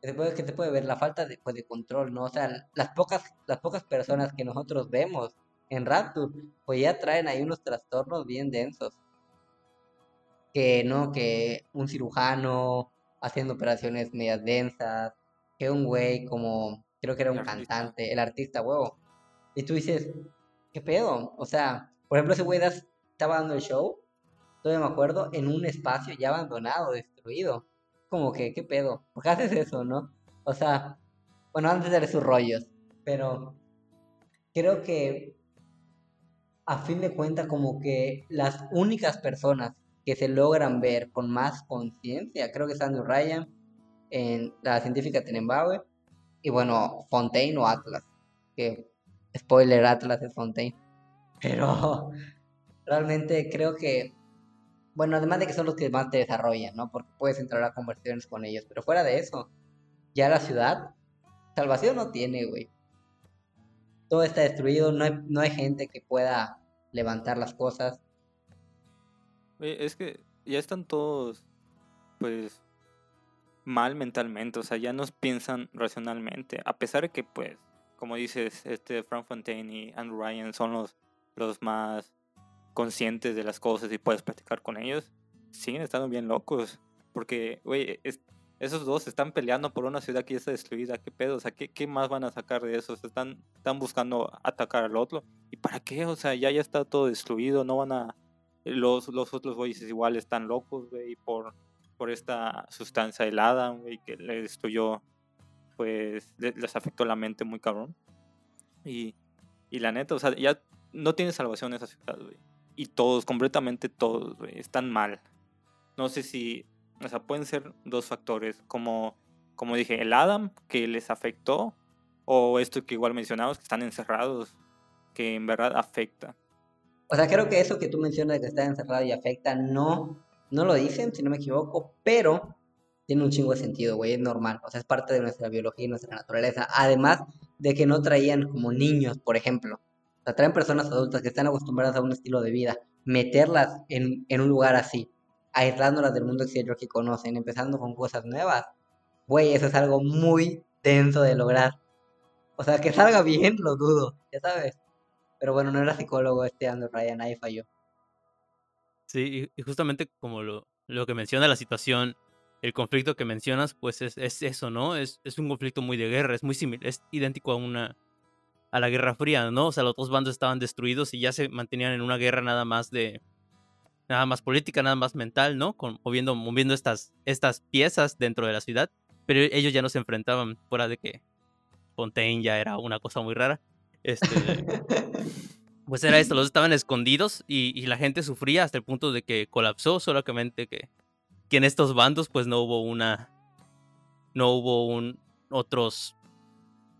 que se puede, que se puede ver, la falta de, pues, de control, ¿no? O sea, las pocas, las pocas personas que nosotros vemos en Rapture, pues ya traen ahí unos trastornos bien densos. Que, ¿no? Que un cirujano haciendo operaciones medias densas, que un güey como, creo que era El un artista. cantante, el artista, huevo. Y tú dices, ¿qué pedo? O sea, por ejemplo, ese güey das- estaba dando el show, todavía me acuerdo, en un espacio ya abandonado, destruido. Como que, ¿qué pedo? ¿Por qué haces eso, no? O sea, bueno, antes de sus rollos, pero creo que a fin de cuentas como que las únicas personas que se logran ver con más conciencia, creo que es Andrew Ryan, en la científica Tenenbaum, y bueno, Fontaine o Atlas, que spoiler, Atlas es Fontaine, pero realmente creo que, bueno, además de que son los que más te desarrollan, ¿no? Porque puedes entrar a conversaciones con ellos, pero fuera de eso, ya la ciudad, salvación no tiene, güey. Todo está destruido, no hay, no hay gente que pueda levantar las cosas. Es que ya están todos, pues, mal mentalmente, o sea, ya nos piensan racionalmente, a pesar de que, pues, como dices, este Frank Fontaine y Andrew Ryan son los, los más conscientes de las cosas y puedes platicar con ellos, siguen estando bien locos, porque, güey, es- esos dos están peleando por una ciudad que ya está destruida, ¿qué pedo? O sea, ¿qué, qué más van a sacar de eso? Se Están, están buscando atacar al otro, ¿y para qué? O sea, ya, ya está todo destruido, no van a los, los otros güeyes igual están locos, güey, por, por esta sustancia helada, güey, que le destruyó, pues les afectó la mente muy cabrón. Y, y la neta, o sea, ya no tiene salvación esa ciudad, güey. Y todos, completamente todos, güey, están mal. No sé si, o sea, pueden ser dos factores, como, como dije, el Adam, que les afectó, o esto que igual mencionamos, que están encerrados, que en verdad afecta. O sea, creo que eso que tú mencionas de que está encerrado y afecta, no, no lo dicen, si no me equivoco, pero tiene un chingo de sentido, güey, es normal. O sea, es parte de nuestra biología y nuestra naturaleza. Además de que no traían como niños, por ejemplo. O sea, traen personas adultas que están acostumbradas a un estilo de vida. Meterlas en, en un lugar así, aislándolas del mundo exterior que conocen, empezando con cosas nuevas. Güey, eso es algo muy tenso de lograr. O sea, que salga bien, lo dudo, ya sabes. Pero bueno, no era psicólogo este Andrew Ryan, ahí falló. Sí, y justamente como lo, lo que menciona la situación, el conflicto que mencionas, pues es, es eso, ¿no? Es, es, un conflicto muy de guerra, es muy similar, es idéntico a una a la Guerra Fría, ¿no? O sea, los dos bandos estaban destruidos y ya se mantenían en una guerra nada más de nada más política, nada más mental, ¿no? Con, moviendo, moviendo estas, estas piezas dentro de la ciudad, pero ellos ya no se enfrentaban fuera de que Fontaine ya era una cosa muy rara. Este, pues era esto, los estaban escondidos y, la gente sufría hasta el punto de que colapsó, solamente que, que en estos bandos pues no hubo una, no hubo un, otros,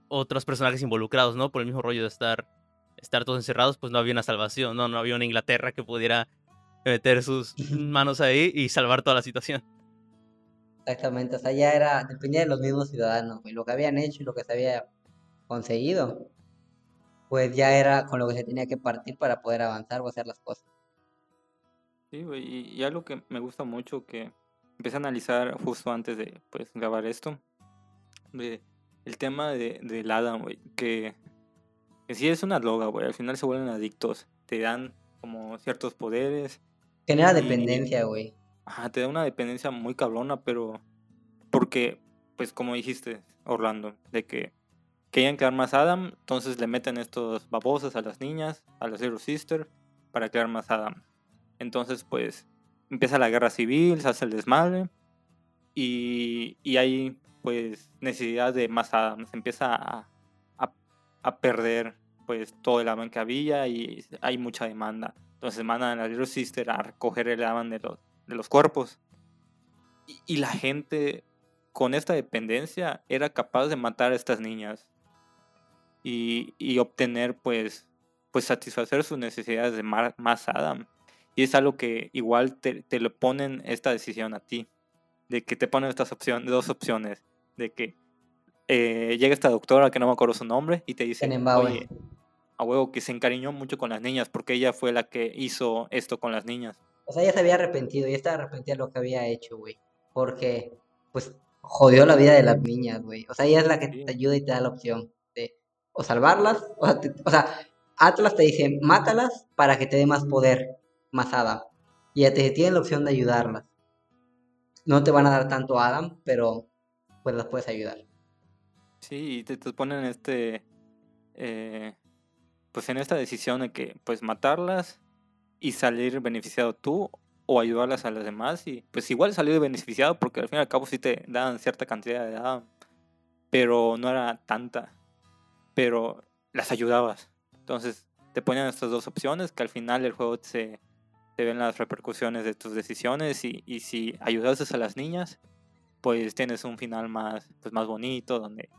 otros personajes involucrados, ¿no? Por el mismo rollo de estar, estar todos encerrados, pues no había una salvación, ¿no? No había una Inglaterra que pudiera meter sus manos ahí y salvar toda la situación. Exactamente, o sea, ya era, dependía de los mismos ciudadanos, y lo que habían hecho y lo que se había conseguido, pues ya era con lo que se tenía que partir para poder avanzar o hacer las cosas. Sí, güey, y, algo que me gusta mucho que empecé a analizar justo antes de pues grabar esto, de el tema de, del Adam, güey, que, que sí es una droga, güey, al final se vuelven adictos, te dan como ciertos poderes. Genera dependencia, güey. Ajá, te da una dependencia muy cabrona, pero porque, pues como dijiste, Orlando, de que querían crear más Adam, entonces le meten estos babosos a las niñas, a las Zero Sister, para crear más Adam. Entonces, pues, empieza la guerra civil, se hace el desmadre, y, y hay, pues, necesidad de más Adam. Se empieza a, a, perder, pues, todo el Adam que había y hay mucha demanda. Entonces mandan a la Zero Sister a recoger el Adam de los, de los cuerpos. Y, y la gente con esta dependencia era capaz de matar a estas niñas y, obtener pues, pues satisfacer sus necesidades de más Adam. Y es algo que igual te, te lo ponen esta decisión a ti, de que te ponen estas opciones, dos opciones, de que eh, llega esta doctora que no me acuerdo su nombre y te dice, oye, a huevo que se encariñó mucho con las niñas porque ella fue la que hizo esto con las niñas. O sea, ella se había arrepentido, ella estaba arrepentida de lo que había hecho, güey, porque pues jodió la vida de las niñas, güey. O sea, ella es la que te ayuda y te da la opción o salvarlas, o sea, Atlas te dice, mátalas para que te dé más poder, más Adam. Y ya te tienen la opción de ayudarlas. No te van a dar tanto Adam, pero pues las puedes ayudar. Sí, y te, ponen este, eh, pues en esta decisión de que pues matarlas y salir beneficiado tú o ayudarlas a las demás y pues igual salir beneficiado porque al fin y al cabo sí te dan cierta cantidad de Adam, pero no era tanta pero las ayudabas. Entonces te ponían estas dos opciones que al final del juego se, te ven las repercusiones de tus decisiones y, y si ayudas a las niñas, pues tienes un final más, pues más bonito, donde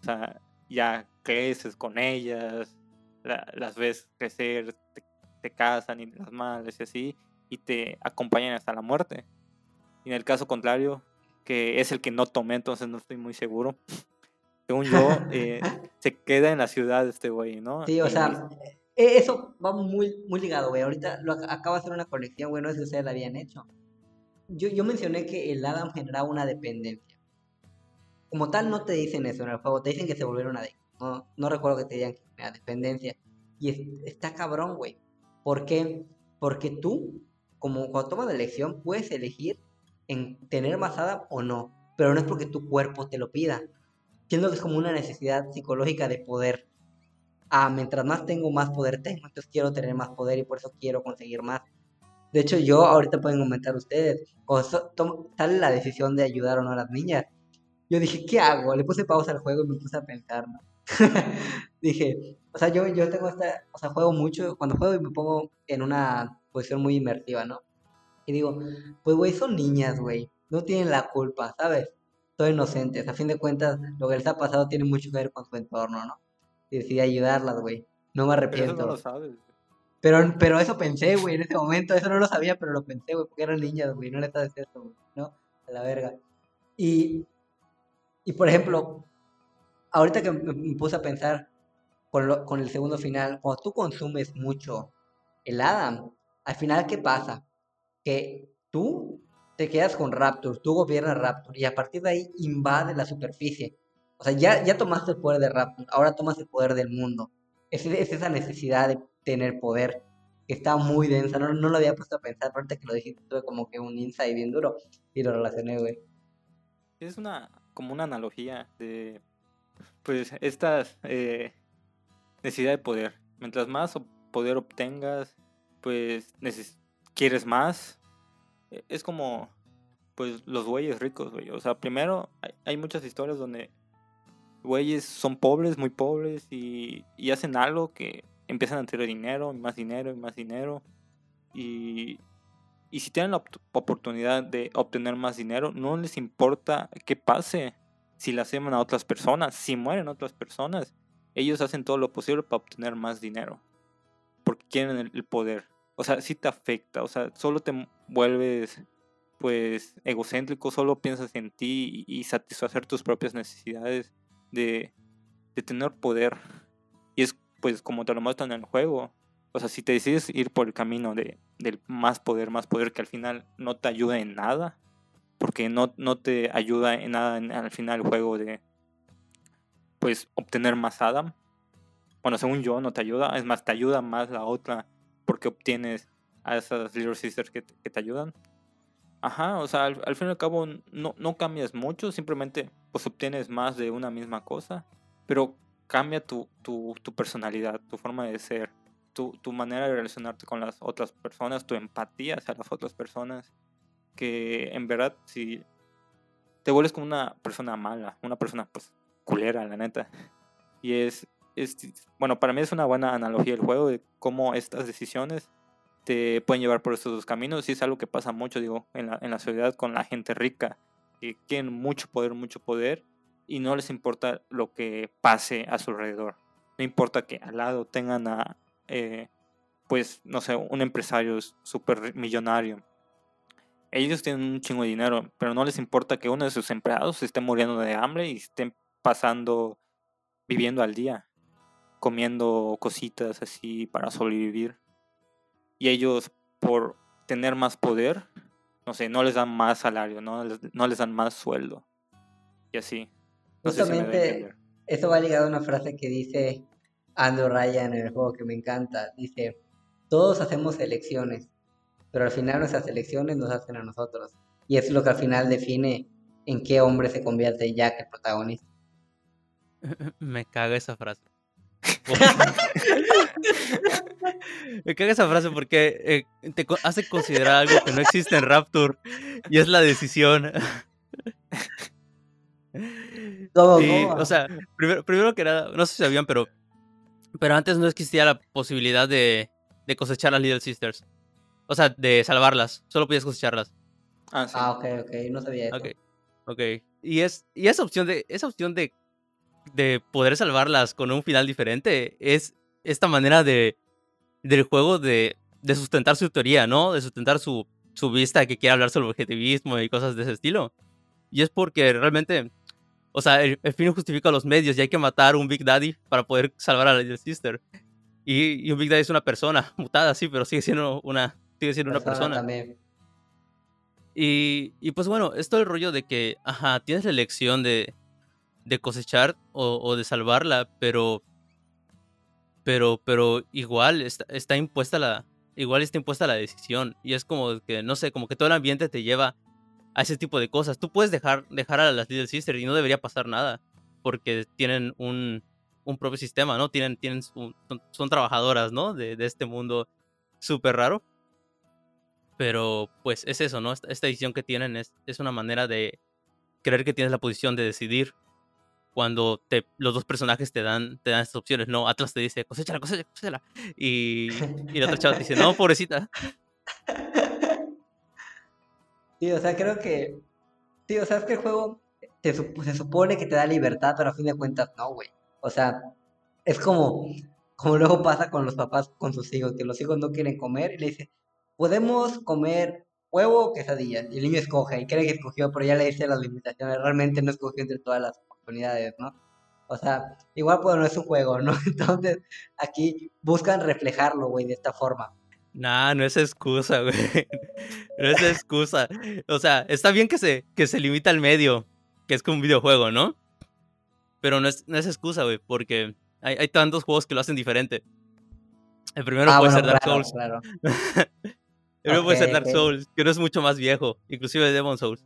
o sea, ya creces con ellas, las ves crecer, te, casan y las madres y así, y te acompañan hasta la muerte. Y en el caso contrario, que es el que no tomé, entonces no estoy muy seguro, según yo, eh, se queda en la ciudad este güey, ¿no? Sí, o sea, e, eso va muy, muy ligado, güey. Ahorita lo acabo de hacer una conexión, güey, no sé si ustedes la habían hecho. Yo, yo mencioné que el Adam generaba una dependencia. Como tal, no te dicen eso en el juego, te dicen que se volvieron adictos. No, no recuerdo que te digan que era dependencia. Y está cabrón, güey. ¿Por qué? Porque tú, como cuando tomas la elección, puedes elegir en tener más Adam o no. Pero no es porque tu cuerpo te lo pida siendo que es como una necesidad psicológica de poder. Ah, mientras más tengo, más poder tengo, entonces quiero tener más poder y por eso quiero conseguir más. De hecho, yo ahorita pueden comentar ustedes, cuando sale la decisión de ayudar o no a las niñas, yo dije, ¿qué hago? Le puse pausa al juego y me puse a pensar, dije, o sea, yo, yo tengo esta, o sea, juego mucho, cuando juego me pongo en una posición muy inmersiva, ¿no? Y digo, pues, güey, son niñas, güey, no tienen la culpa, ¿sabes? Son inocentes, a fin de cuentas, lo que les ha pasado tiene mucho que ver con su entorno, ¿no? Y decidí ayudarlas, güey, no me arrepiento. Pero eso no lo sabes. Pero, pero eso pensé, güey, en ese momento, eso no lo sabía, pero lo pensé, güey, porque eran niñas, güey, no le estaba diciendo, güey, ¿no? A la verga. Y, y por ejemplo, ahorita que me, puse a pensar con, con el segundo final, cuando tú consumes mucho el Adam, al final, ¿qué pasa? Que tú te quedas con Raptor, tú gobiernas Raptor y a partir de ahí invade la superficie. O sea, ya, ya tomaste el poder de Raptor, ahora tomas el poder del mundo. Es, es esa necesidad de tener poder que está muy densa. No, no lo había puesto a pensar, aparte que lo dijiste, tuve como que un insight bien duro y lo relacioné, güey. Es una, como una analogía de pues estas eh, necesidad de poder. Mientras más poder obtengas, pues quieres más. E, es como pues los güeyes ricos, güey. O sea, primero hay, muchas historias donde güeyes son pobres, muy pobres y, y, hacen algo que empiezan a tener dinero, y más dinero, y más dinero. Y, y si tienen la oportunidad de obtener más dinero, no les importa qué pase si la hacen a otras personas, si mueren otras personas, ellos hacen todo lo posible para obtener más dinero. Porque quieren el, poder. O sea, si te afecta. O sea, solo te vuelves pues egocéntrico, solo piensas en ti y, satisfacer tus propias necesidades de, de, tener poder. Y es pues como te lo muestran en el juego. O sea, si te decides ir por el camino de, del más poder, más poder que al final no te ayuda en nada, porque no, no te ayuda en nada al final el juego de pues obtener más Adam. Bueno, según yo no te ayuda, es más, te ayuda más la otra porque obtienes a esas Little Sisters que que te ayudan. Ajá, o sea, al, fin y al cabo no, no cambias mucho, simplemente pues obtienes más de una misma cosa, pero cambia tu, tu, tu personalidad, tu forma de ser, tu, tu, manera de relacionarte con las otras personas, tu empatía hacia las otras personas que en verdad si te vuelves como una persona mala, una persona pues culera, la neta. Y es, es, bueno, para mí es una buena analogía el juego de cómo estas decisiones te pueden llevar por estos dos caminos. Y es algo que pasa mucho, digo, en la, en la sociedad con la gente rica, que tienen mucho poder, mucho poder, y no les importa lo que pase a su alrededor. No importa que al lado tengan a, eh, pues, no sé, un empresario súper millonario ellos tienen un chingo de dinero, pero no les importa que uno de sus empleados esté muriendo de hambre y estén pasando, viviendo al día, comiendo cositas así para sobrevivir. Y ellos, por tener más poder, no sé, no les dan más salario, no les, no les dan más sueldo. Y así. Justamente, eso va ligado a una frase que dice Andrew Ryan en el juego que me encanta. Dice, todos hacemos elecciones pero al final nuestras elecciones nos hacen a nosotros. Y es lo que al final define en qué hombre se convierte Jack el protagonista. Me caga esa frase. Me caga esa frase porque eh, te hace considerar algo que no existe en Rapture y es la decisión. Todo, O sea, primero, primero que nada, no sé si sabían, pero, pero antes no existía la posibilidad de, de cosechar a Little Sisters. O sea, de salvarlas. Solo podías cosecharlas. Ah, sí. Ah, ok, ok. No sabía eso. Ok. Ok. Y, es, y esa opción de. Esa opción de. De poder salvarlas con un final diferente. Es esta manera de. Del juego de. De sustentar su teoría, ¿no? De sustentar su. Su vista que quiere hablar sobre objetivismo y cosas de ese estilo. Y es porque realmente. O sea, el, fin justifica los medios y hay que matar a un Big Daddy para poder salvar a la Little Sister. Y, y, un Big Daddy es una persona mutada, sí, pero sigue siendo una, sigue siendo una persona. También. Y, y, pues bueno, esto el rollo de que, ajá, tienes la elección de, de cosechar o, de salvarla, pero, pero, pero igual está, está, impuesta la, igual está impuesta la decisión. Y es como que, no sé, como que todo el ambiente te lleva a ese tipo de cosas. Tú puedes dejar, dejar a las Little Sisters y no debería pasar nada, porque tienen un, un propio sistema, ¿no? Tienen, tienen son, trabajadoras, ¿no? De, de este mundo súper raro. Pero pues es eso, ¿no? Esta, esta decisión que tienen es, es una manera de creer que tienes la posición de decidir cuando te, los dos personajes te dan, te dan estas opciones, ¿no? Atlas te dice, cosechala, cosechala, cosechala. Y, y la otra chava te dice, no, pobrecita. Sí, o sea, creo que. Sí, o sea, es que el juego sup- se supone que te da libertad, pero a fin de cuentas no, güey. O sea, es como, como luego pasa con los papás con sus hijos, que los hijos no quieren comer y le dicen, podemos comer huevo o quesadillas. Y el niño escoge y cree que escogió, pero ya le dice las limitaciones. Realmente no escogió entre todas las oportunidades, ¿no? O sea, igual pues no es un juego, ¿no? Entonces, aquí buscan reflejarlo, güey, de esta forma. Nah, no es excusa, güey. No es excusa. O sea, está bien que se, que se limita al medio, que es como un videojuego, ¿no? Pero no es, no es excusa, güey, porque hay, hay tantos juegos que lo hacen diferente. El primero Ah, puede bueno, ser Dark claro, Souls. claro. El primero puede ser Dark. Souls, que no es mucho más viejo, inclusive Demon Souls.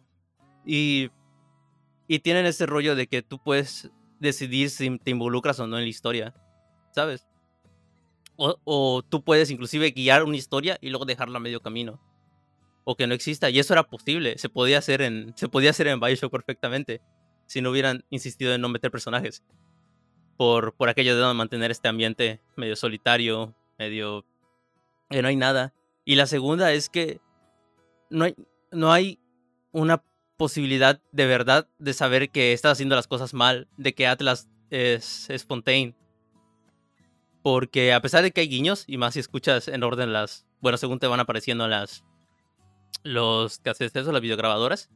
Y, y tienen ese rollo de que tú puedes decidir si te involucras o no en la historia, ¿sabes? O, tú puedes inclusive guiar una historia y luego dejarla a medio camino. O que no exista. Y eso era posible. Se podía hacer en, se podía hacer en Bioshock perfectamente. Si no hubieran insistido en no meter personajes. Por, por aquello de mantener este ambiente medio solitario, medio... que no hay nada. Y la segunda es que no hay, no hay una posibilidad de verdad de saber que estás haciendo las cosas mal, de que Atlas es, es Fontaine. Porque a pesar de que hay guiños, y más si escuchas en orden las. Bueno, según te van apareciendo las. Los haces eso, las videograbadoras.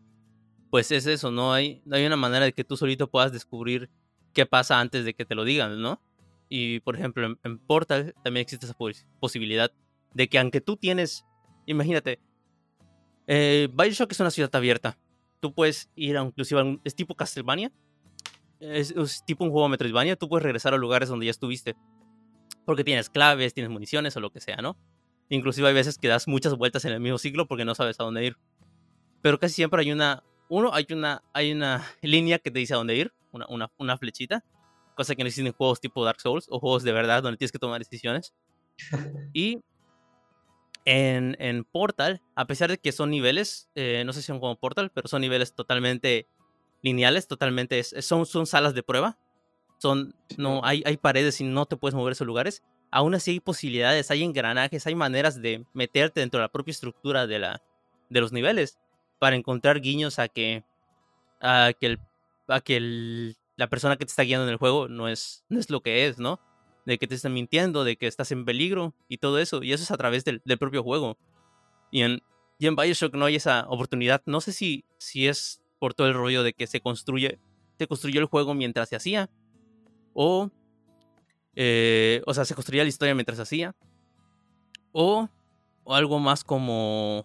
Pues es eso, no hay, no hay una manera de que tú solito puedas descubrir qué pasa antes de que te lo digan, ¿no? Y por ejemplo, en, en Portal también existe esa pos- posibilidad de que aunque tú tienes. Imagínate, eh, Bioshock es una ciudad abierta. Tú puedes ir a inclusive a un, es tipo Castlevania. Es, es tipo un juego Metroidvania. Tú puedes regresar a lugares donde ya estuviste. Porque tienes claves, tienes municiones o lo que sea, ¿no? Inclusive hay veces que das muchas vueltas en el mismo ciclo porque no sabes a dónde ir. Pero casi siempre hay una. Uno, hay una, hay una línea que te dice a dónde ir. Una, una, una flechita. Cosa que no existe en juegos tipo Dark Souls o juegos de verdad donde tienes que tomar decisiones. Y en, en Portal, a pesar de que son niveles, eh, no sé si son como Portal, pero son niveles totalmente lineales, totalmente, son, son salas de prueba, son, no, hay, hay paredes y no te puedes mover a esos lugares, aún así hay posibilidades, hay engranajes, hay maneras de meterte dentro de la propia estructura de, la, de los niveles para encontrar guiños a que, a que, el, a que el- la persona que te está guiando en el juego no es, no es lo que es, ¿no? De que te están mintiendo, de que estás en peligro y todo eso. Y eso es a través del, del propio juego. Y en, y en Bioshock no hay esa oportunidad. No sé si, si es por todo el rollo de que se construye, se construyó el juego mientras se hacía. O, eh, o sea, se construía la historia mientras se hacía. O, o algo más como,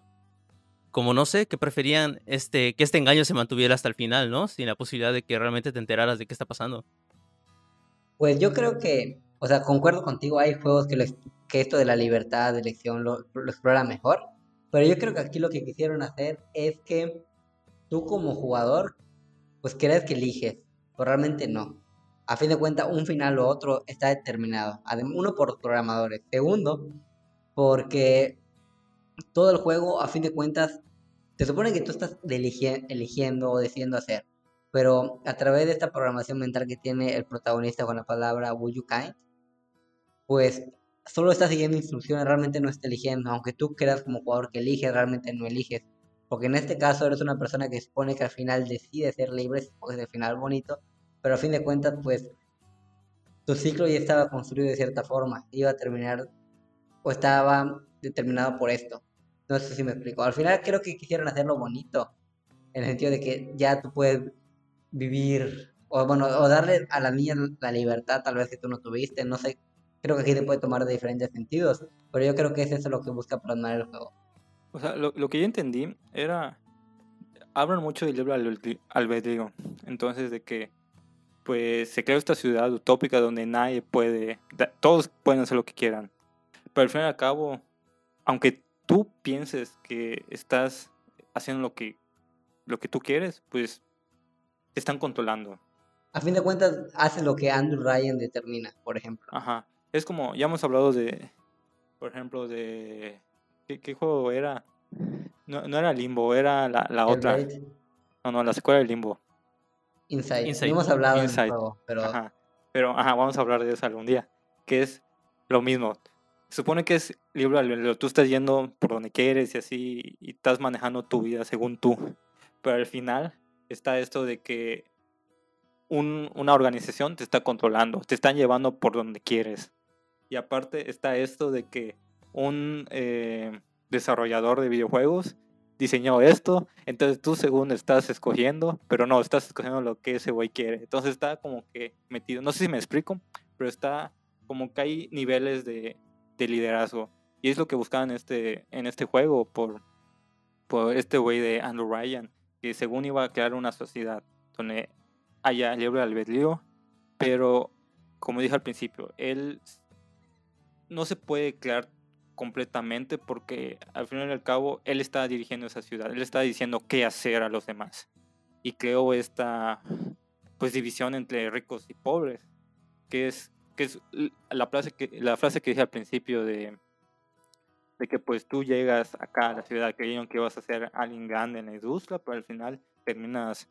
como no sé, que preferían este, que este engaño se mantuviera hasta el final, ¿no? Sin la posibilidad de que realmente te enteraras de qué está pasando. Pues yo creo que, o sea, concuerdo contigo, hay juegos que, lo que esto de la libertad de elección lo, lo explora mejor, pero yo creo que aquí lo que quisieron hacer es que tú como jugador, pues crees que eliges, pero realmente no. A fin de cuentas, un final u otro está determinado. Uno, por los programadores. Segundo, porque todo el juego, a fin de cuentas, se supone que tú estás eligie- eligiendo o decidiendo hacer, pero a través de esta programación mental que tiene el protagonista con la palabra Would you kind, pues solo está siguiendo instrucciones, realmente no está eligiendo, aunque tú creas como jugador que eliges, realmente no eliges, porque en este caso eres una persona que supone que al final decide ser libre, escoges el final bonito, pero a fin de cuentas, pues tu ciclo ya estaba construido de cierta forma, iba a terminar o estaba determinado por esto. No sé si me explico. Al final creo que quisieron hacerlo bonito, en el sentido de que ya tú puedes vivir, o bueno, o darle a la niña la libertad tal vez que tú no tuviste, no sé, creo que aquí se puede tomar de diferentes sentidos, pero yo creo que es eso lo que busca plasmar el juego. O sea, lo, lo que yo entendí era. Hablan mucho del libre albedrío. Entonces, de que. Pues se creó esta ciudad utópica donde nadie puede. Todos pueden hacer lo que quieran. Pero al fin y al cabo, aunque tú pienses que estás haciendo lo que, lo que tú quieres, pues te están controlando. A fin de cuentas, hace lo que Andrew Ryan determina, por ejemplo. Ajá. Es como, ya hemos hablado de, por ejemplo, de... ¿Qué, qué juego era? No, no era Limbo, era la, la otra. No, no, la secuela de Limbo. Inside. Inside. No hemos hablado Inside. del juego, pero Ajá. Pero, ajá, vamos a hablar de eso algún día. Que es lo mismo. Supone que es libre albedrío. Tú estás yendo por donde quieres y así, y estás manejando tu vida según tú. Pero al final está esto de que un- una organización te está controlando, te están llevando por donde quieres. Y aparte está esto de que un eh, desarrollador de videojuegos diseñó esto, entonces tú según estás escogiendo, pero no, estás escogiendo lo que ese güey quiere. Entonces está como que metido, no sé si me explico, pero está como que hay niveles de, de liderazgo. Y es lo que buscaban en este, en este juego por, por este güey de Andrew Ryan, que según iba a crear una sociedad donde haya libre albedrío, pero como dije al principio, él no se puede crear completamente porque al final y al cabo él está dirigiendo esa ciudad, él está diciendo qué hacer a los demás y creó esta pues división entre ricos y pobres, que es que es la frase que la frase que dije al principio de de que pues tú llegas acá a la ciudad creyendo que vas a ser alguien grande en la industria, pero al final terminas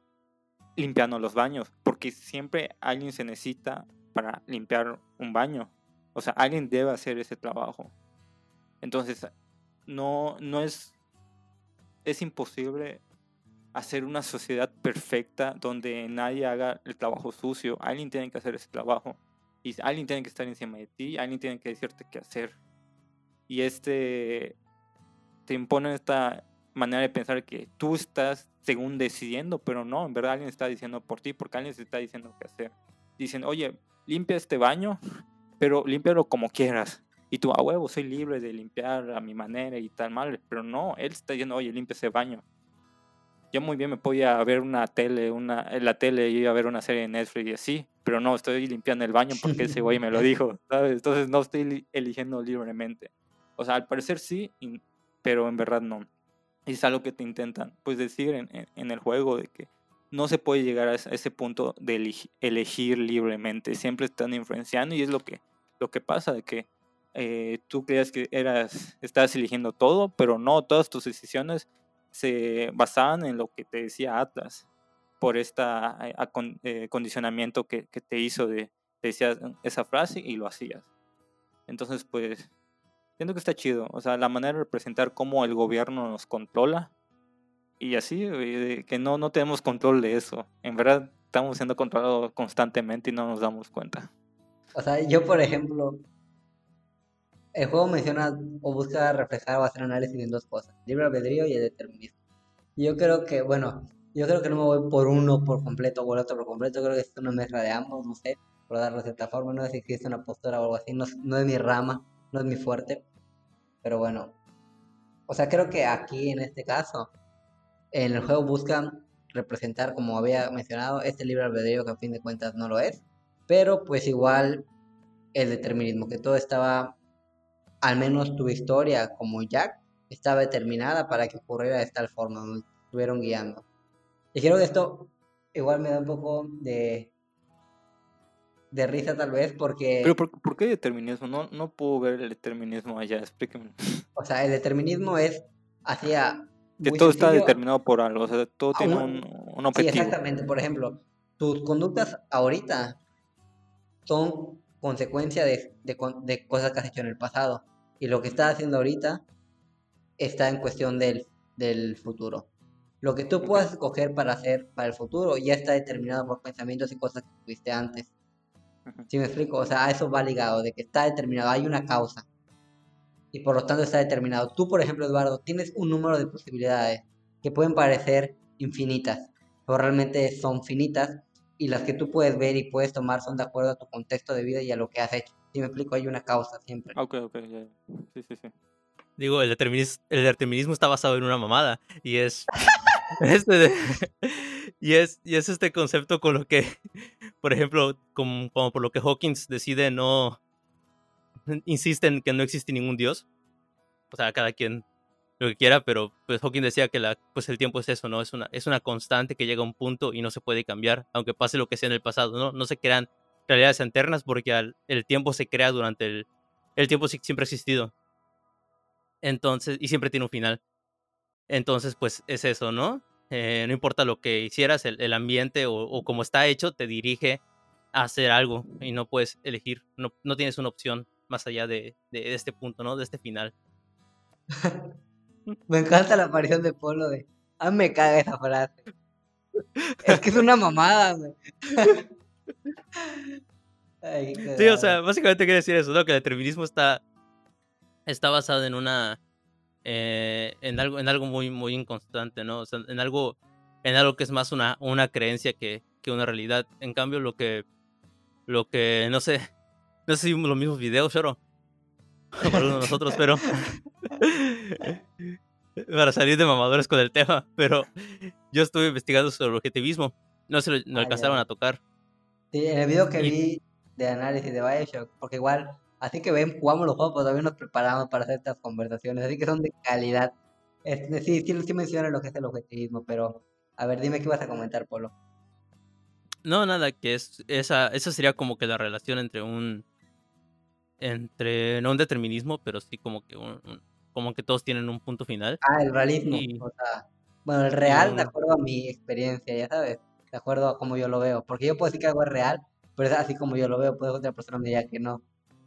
limpiando los baños, porque siempre alguien se necesita para limpiar un baño. O sea, alguien debe hacer ese trabajo. Entonces, no, no es, es imposible hacer una sociedad perfecta donde nadie haga el trabajo sucio. Alguien tiene que hacer ese trabajo. Y alguien tiene que estar encima de ti, alguien tiene que decirte qué hacer. Y este te impone esta manera de pensar que tú estás según decidiendo, pero no, en verdad alguien está diciendo por ti, porque alguien se está diciendo qué hacer. Dicen, oye, limpia este baño, pero límpialo como quieras. Y tú, a huevo, soy libre de limpiar a mi manera y tal mal, pero no, él está diciendo, oye, limpia ese baño. Yo muy bien me podía ver una tele, una, en la tele y iba a ver una serie de Netflix y así, pero no, estoy limpiando el baño porque ese güey me lo dijo, ¿sabes? Entonces no estoy li- eligiendo libremente. O sea, al parecer sí, pero en verdad no. Y es algo que te intentan pues decir en, en- en el juego de que no se puede llegar a ese, punto de elegi- elegir libremente. Siempre están influenciando y es lo que, lo que pasa, de que eh, tú creías que eras, estabas eligiendo todo, pero no, todas tus decisiones se basaban en lo que te decía Atlas por este condicionamiento que, que te hizo de, te decías esa frase y lo hacías. Entonces, pues, siento que está chido. O sea, la manera de representar cómo el gobierno nos controla y así, que no, no tenemos control de eso. En verdad, estamos siendo controlados constantemente y no nos damos cuenta. O sea, yo por ejemplo, el juego menciona o busca reflejar o hacer análisis en dos cosas, libre albedrío y el determinismo. Yo creo que, bueno, yo creo que no me voy por uno por completo o por otro por completo, creo que es una mezcla de ambos, no sé, por darlo de cierta forma, no sé si existe una postura o algo así, no, no es mi rama, no es mi fuerte, pero bueno, o sea, creo que aquí en este caso, en el juego buscan representar, como había mencionado, este libre albedrío que a fin de cuentas no lo es, pero pues igual el determinismo, que todo estaba, al menos tu historia como Jack, estaba determinada para que ocurriera de tal forma, donde estuvieron guiando. Y creo que esto igual me da un poco de, de risa tal vez, porque, Pero ¿por, por qué determinismo? No, no puedo ver el determinismo allá, explíqueme. o sea, el determinismo es hacia... Que todo está determinado por algo, o sea, todo tiene un- un, un Sí, objetivo. exactamente. Por ejemplo, tus conductas ahorita son consecuencia de, de cosas que has hecho en el pasado. Y lo que estás haciendo ahorita está en cuestión del, del futuro. Lo que tú puedas escoger para hacer para el futuro ya está determinado por pensamientos y cosas que tuviste antes. Ujú. ¿Sí me explico? O sea, a eso va ligado, de que está determinado, hay una causa. Y por lo tanto está determinado. Tú, por ejemplo, Eduardo, tienes un número de posibilidades que pueden parecer infinitas, pero realmente son finitas y las que tú puedes ver y puedes tomar son de acuerdo a tu contexto de vida y a lo que has hecho. ¿Sí me explico? Hay una causa siempre. Ok, ok, ya, ya. Sí, sí, sí. Digo, el determinismo, el determinismo está basado en una mamada. Y es. este de- y es. Y es este concepto con lo que. Por ejemplo, como, como por lo que Hawkins decide no. Insiste en que no existe ningún dios. O sea, cada quien lo que quiera, pero pues Hawking decía que la, pues el tiempo es eso, ¿no? Es una, es una constante que llega a un punto y no se puede cambiar, aunque pase lo que sea en el pasado, ¿no? No se crean realidades alternas porque al- el tiempo se crea durante el... El tiempo siempre ha existido. Entonces, y siempre tiene un final. Entonces, pues es eso, ¿no? Eh, no importa lo que hicieras, el, el ambiente o, o como está hecho te dirige a hacer algo y no puedes elegir, no, no tienes una opción más allá de, de este punto, ¿no? De este final. Me encanta la aparición de Polo de. A mí me caga esa frase. Es que es una mamada, güey. Ay, Sí, o sea, básicamente quiere decir eso, ¿no? Que el determinismo está, está basado en una, eh, en algo, en algo muy, muy inconstante, ¿no? O sea, en algo, en algo que es más una, una creencia que, que una realidad. En cambio, lo que, lo que, no sé, no sé si los mismos videos, Choro, para nosotros, pero para salir de mamadores con el tema, pero yo estuve investigando sobre el objetivismo. No se lo, no Ah, alcanzaron a tocar. Sí, en el video que Y- vi de análisis de Bioshock, porque igual, así que ven, jugamos los juegos, pero también nos preparamos para hacer estas conversaciones, así que son de calidad. Este, sí, sí, sí menciona lo que es el objetivismo, pero a ver, dime qué vas a comentar, Polo. No, nada, que es esa, esa sería como que la relación entre un entre no un determinismo, pero sí como que un, un- como que todos tienen un punto final. Ah, el realismo, Y- o sea, bueno, el real, de acuerdo a mi experiencia, ya sabes, de acuerdo a cómo yo lo veo, porque yo puedo decir que algo es real, pero es así como yo lo veo, puede otra persona me diga que no.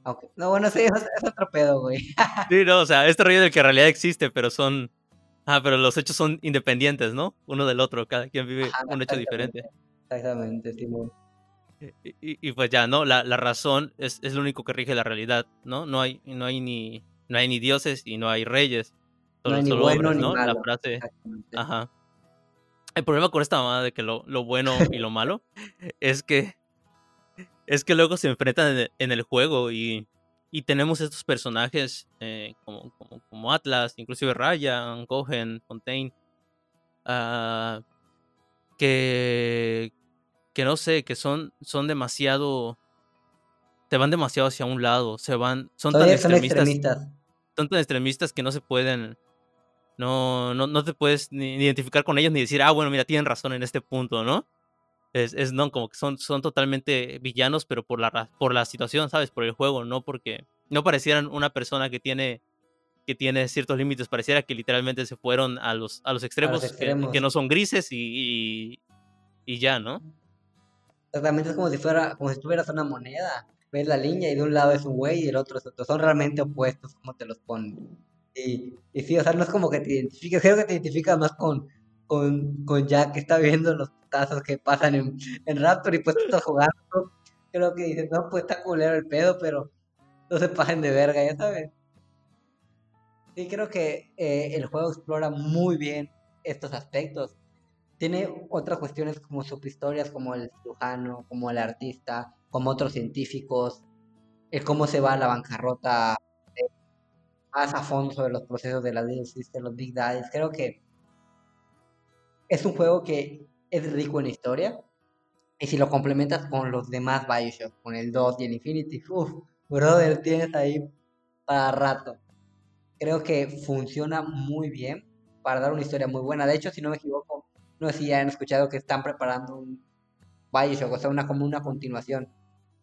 Aunque, no, bueno, sí, es, es otro pedo, güey. Sí, no, o sea, este rollo del que en realidad existe, pero son ah, pero los hechos son independientes, ¿no? Uno del otro, cada quien vive Ajá, un hecho diferente. Exactamente, Simón. Y, y- y pues ya, ¿no? La, la razón es, es lo único que rige la realidad, ¿no? No hay, no hay ni no hay ni dioses y no hay reyes. No Solo, hay ni solo bueno obras, ni ¿no? La frase. Ajá. El problema con esta mamada de que lo, lo bueno y lo malo es que es que luego se enfrentan en el, en el juego y, y tenemos estos personajes eh, como, como, como Atlas, inclusive Ryan, Cohen, Fontaine, ah, que, que no sé, que son, son demasiado, se van demasiado hacia un lado, se van, son tan Todavía son extremistas extremistas. son tan extremistas que no se pueden. No, no, no te puedes ni, identificar con ellos ni decir, ah, bueno, mira, tienen razón en este punto, ¿no? Es, es no, como que son, son totalmente villanos, pero por la, por la situación, ¿sabes? Por el juego, no porque no parecieran una persona que tiene que tiene ciertos límites, pareciera que literalmente se fueron a los, a los extremos, que- no son grises y, y, y ya, ¿no? Exactamente, es como si fuera, como si tuvieras una moneda. Ves la línea y de un lado es un güey y del otro es otro. Son realmente opuestos como te los ponen. Y, y sí, o sea, no es como que te identifiques, creo que te identificas más con, con, con Jack que está viendo los tazos que pasan en, en Raptor y pues tú estás jugando. Creo que dices, no, pues está culero el pedo, pero no se pasen de verga, ya sabes. Sí, creo que eh, el juego explora muy bien estos aspectos. Tiene otras cuestiones como subhistorias, como el cirujano, como el artista, como otros científicos, el cómo se va a la bancarrota, eh, más a fondo sobre los procesos de la Little Sister, los Big Daddies. Creo que es un juego que es rico en historia, y si lo complementas con los demás Bioshock, con el 2 y el Infinity, uff, brother, tienes ahí para rato. Creo que funciona muy bien para dar una historia muy buena. De hecho, si no me equivoco, no sé si ya han escuchado que están preparando un Bioshock, o sea, una, como una continuación.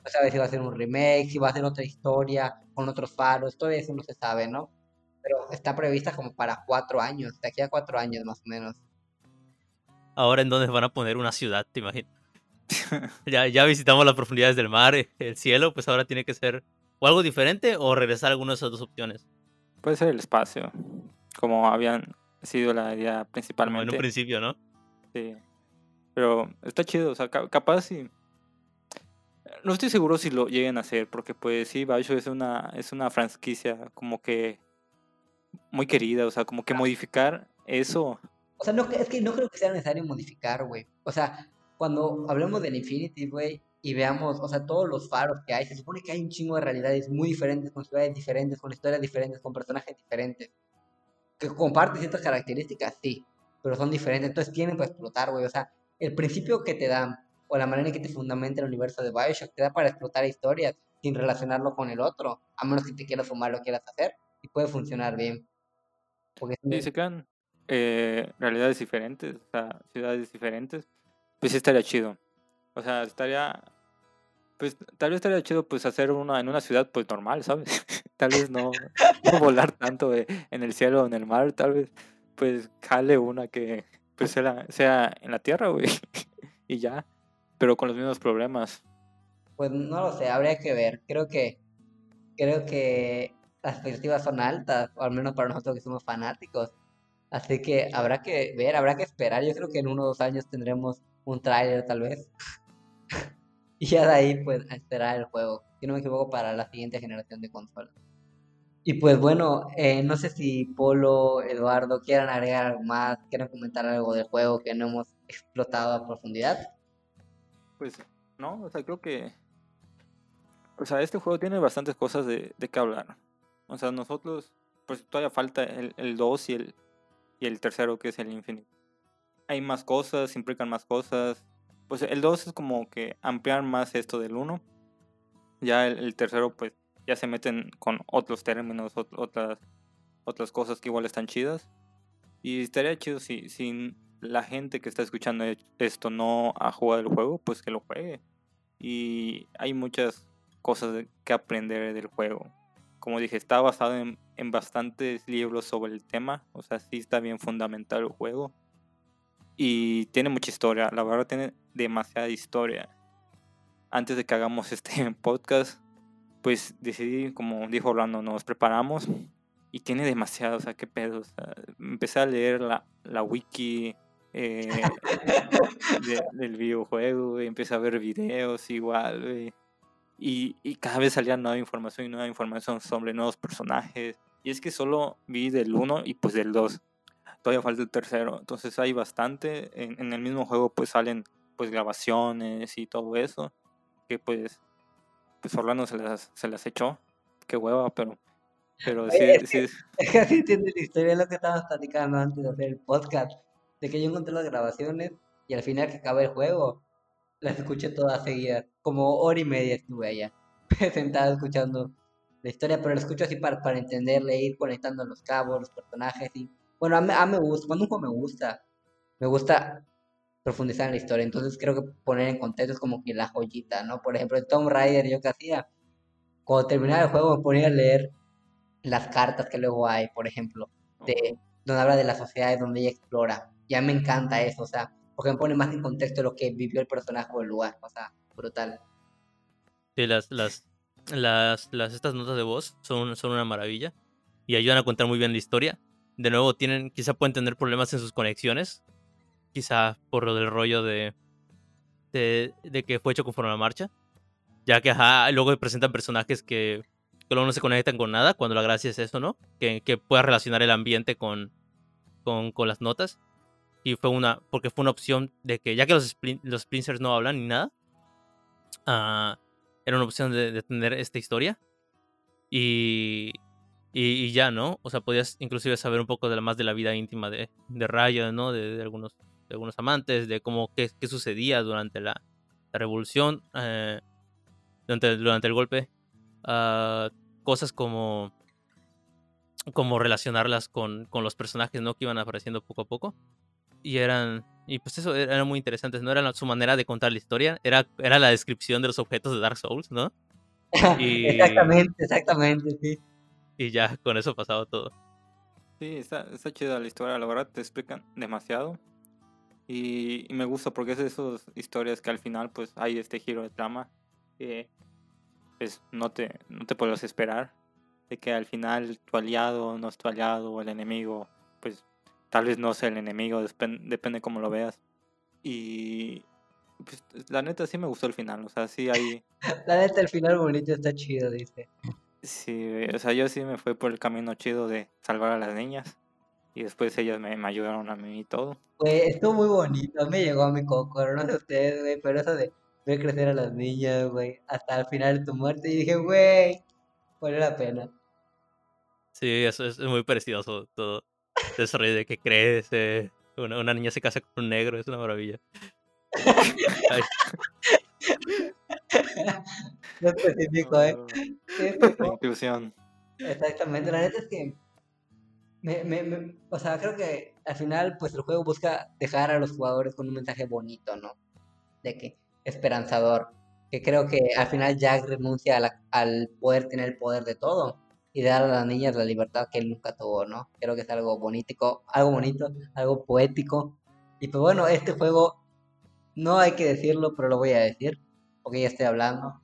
No sabe si va a ser un remake, si va a ser otra historia, con otros faros, todavía eso no se sabe, ¿no? Pero está prevista como para cuatro años, de aquí a cuatro años más o menos. Ahora en donde van a poner una ciudad, te imaginas. ya, ya visitamos las profundidades del mar, el cielo, pues ahora tiene que ser o algo diferente o regresar a alguna de esas dos opciones. Puede ser el espacio, como habían sido la idea Como en un principalmente. principio, ¿no? Sí. Pero está chido, o sea, ca- capaz si... No estoy seguro si lo lleguen a hacer, porque pues sí, Bioshock es una, es una franquicia como que muy querida, o sea, como que modificar eso, O sea, no, es que no creo que sea necesario modificar, güey. O sea, cuando hablemos del Infinity, güey, y veamos, o sea, todos los faros que hay, se supone que hay un chingo de realidades muy diferentes, con ciudades diferentes, con historias diferentes, con personajes diferentes. Que comparten ciertas características, sí, pero son diferentes, entonces tienen para explotar, güey. O sea, el principio que te dan, o la manera en que te fundamenta el universo de Bioshock, te da para explotar historias sin relacionarlo con el otro, a menos que te quieras fumar lo quieras hacer, y puede funcionar bien. Porque Sí, se crean eh, realidades diferentes, o sea, ciudades diferentes, pues sí estaría chido. O sea, estaría, pues tal vez estaría chido pues hacer una en una ciudad pues normal, ¿sabes? tal vez no, no volar tanto eh, en el cielo o en el mar, tal vez, pues jale una que pues sea, sea en la tierra, güey. y ya. Pero con los mismos problemas. Pues no lo sé, habría que ver. Creo que creo que las expectativas son altas, o al menos para nosotros que somos fanáticos. Así que habrá que ver, habrá que esperar. Yo creo que en uno o dos años tendremos un tráiler tal vez. y ya de ahí pues a esperar el juego. Si no me equivoco para la siguiente generación de consolas. Y pues bueno, eh, no sé si Polo, Eduardo quieran agregar algo más, quieran comentar algo del juego que no hemos explotado a profundidad. Pues no, o sea, creo que o sea, este juego tiene bastantes cosas de, de qué hablar. O sea, nosotros, pues todavía falta el, el 2 y el, y el tercero que es el Infinite. Hay más cosas, implican más cosas. Pues el 2 es como que ampliar más esto del 1. Ya el, tercero, pues ya se meten con otros términos, otras, otras cosas que igual están chidas. Y estaría chido si, si la gente que está escuchando esto no ha jugado el juego, pues que lo juegue. Y hay muchas cosas que aprender del juego. Como dije, está basado en, en bastantes libros sobre el tema, o sea, sí está bien fundamental el juego. Y tiene mucha historia, la verdad tiene demasiada historia. Antes de que hagamos este podcast, pues decidí, como dijo Orlando, nos preparamos y tiene demasiado, o sea, qué pedo. empecé a leer la, la wiki eh, del videojuego, y empecé a ver videos igual, y, y, cada vez salía nueva información y nueva información sobre nuevos personajes. Y es que solo vi del 1 y pues del 2. Todavía falta el tercero. Entonces hay bastante. En, en, el mismo juego pues salen pues grabaciones y todo eso. Que pues, pues Orlando se las, se las echó. Qué hueva, pero... Pero sí, es, sí. Que, es que así entiende la historia de lo que estábamos platicando antes de hacer el podcast. De que yo encontré las grabaciones y al final que acaba el juego las escuché todas seguidas. Como hora y media estuve allá, sentada escuchando la historia, pero la escucho así para, para entenderle, ir conectando los cabos, los personajes. Y bueno, a mí, a mí me gusta, cuando un juego me gusta, me gusta profundizar en la historia. Entonces creo que poner en contexto es como que la joyita, ¿no? Por ejemplo, en Tomb Raider, yo que hacía, cuando terminaba el juego me ponía a leer las cartas que luego hay, por ejemplo, de donde habla de las sociedades donde ella explora. Ya me encanta eso, o sea, porque me pone más en contexto lo que vivió el personaje o el lugar, o sea, brutal. Sí, las, las, las, las, estas notas de voz son, son una maravilla y ayudan a contar muy bien la historia. De nuevo, tienen, quizá pueden tener problemas en sus conexiones, quizá por lo del rollo de, de, que fue hecho conforme a la marcha, ya que luego presentan personajes que, que luego no se conectan con nada, cuando la gracia es eso, ¿no? Que, que pueda relacionar el ambiente con, con, las notas y fue una, porque fue una opción de que ya que los, los no hablan ni nada, uh, era una opción de, de, tener esta historia. Y, y, ya, ¿no? O sea, podías inclusive saber un poco de más de la vida íntima de, de Raya, ¿no? De, de, algunos, de algunos amantes, de cómo, qué, qué sucedía durante la, la revolución, eh, durante, durante el golpe. Uh, cosas como como relacionarlas con, con los personajes, ¿no? Que iban apareciendo poco a poco y eran y pues eso eran muy interesantes, no era su manera de contar la historia, era, era la descripción de los objetos de Dark Souls, ¿no? Y, exactamente, exactamente, sí. Y ya, con eso pasaba todo. Sí, está, está chida la historia, la verdad te explican demasiado. Y, y, me gusta porque es de esas historias que al final pues hay este giro de trama que pues no te, no te puedes esperar. De que al final tu aliado no es tu aliado o el enemigo pues tal vez no sea el enemigo, depende cómo lo veas. Y pues, la neta sí me gustó el final, o sea, sí hay... la neta el final bonito está chido, dice. Sí, o sea, yo sí me fui por el camino chido de salvar a las niñas. Y después ellas me, me ayudaron a mí y todo. Güey, estuvo muy bonito, me llegó a mi coco, no sé ustedes, güey, pero eso de ver crecer a las niñas, güey, hasta el final de tu muerte, y dije, güey, vale la pena. Sí, eso es muy precioso todo desarrollo de que crece, una, una, niña se casa con un negro, es una maravilla. no específico, ¿eh? Inclusión. Exactamente, la neta es que, me, me, me, o sea, creo que al final, pues el juego busca dejar a los jugadores con un mensaje bonito, ¿no? De que, esperanzador, que creo que al final Jack renuncia a la, al poder tener el poder de todo y dar a las niñas la libertad que él nunca tuvo, ¿no? Creo que es algo bonito, algo bonito, algo poético. Y pues bueno, este juego, no hay que decirlo, pero lo voy a decir, porque ya estoy hablando.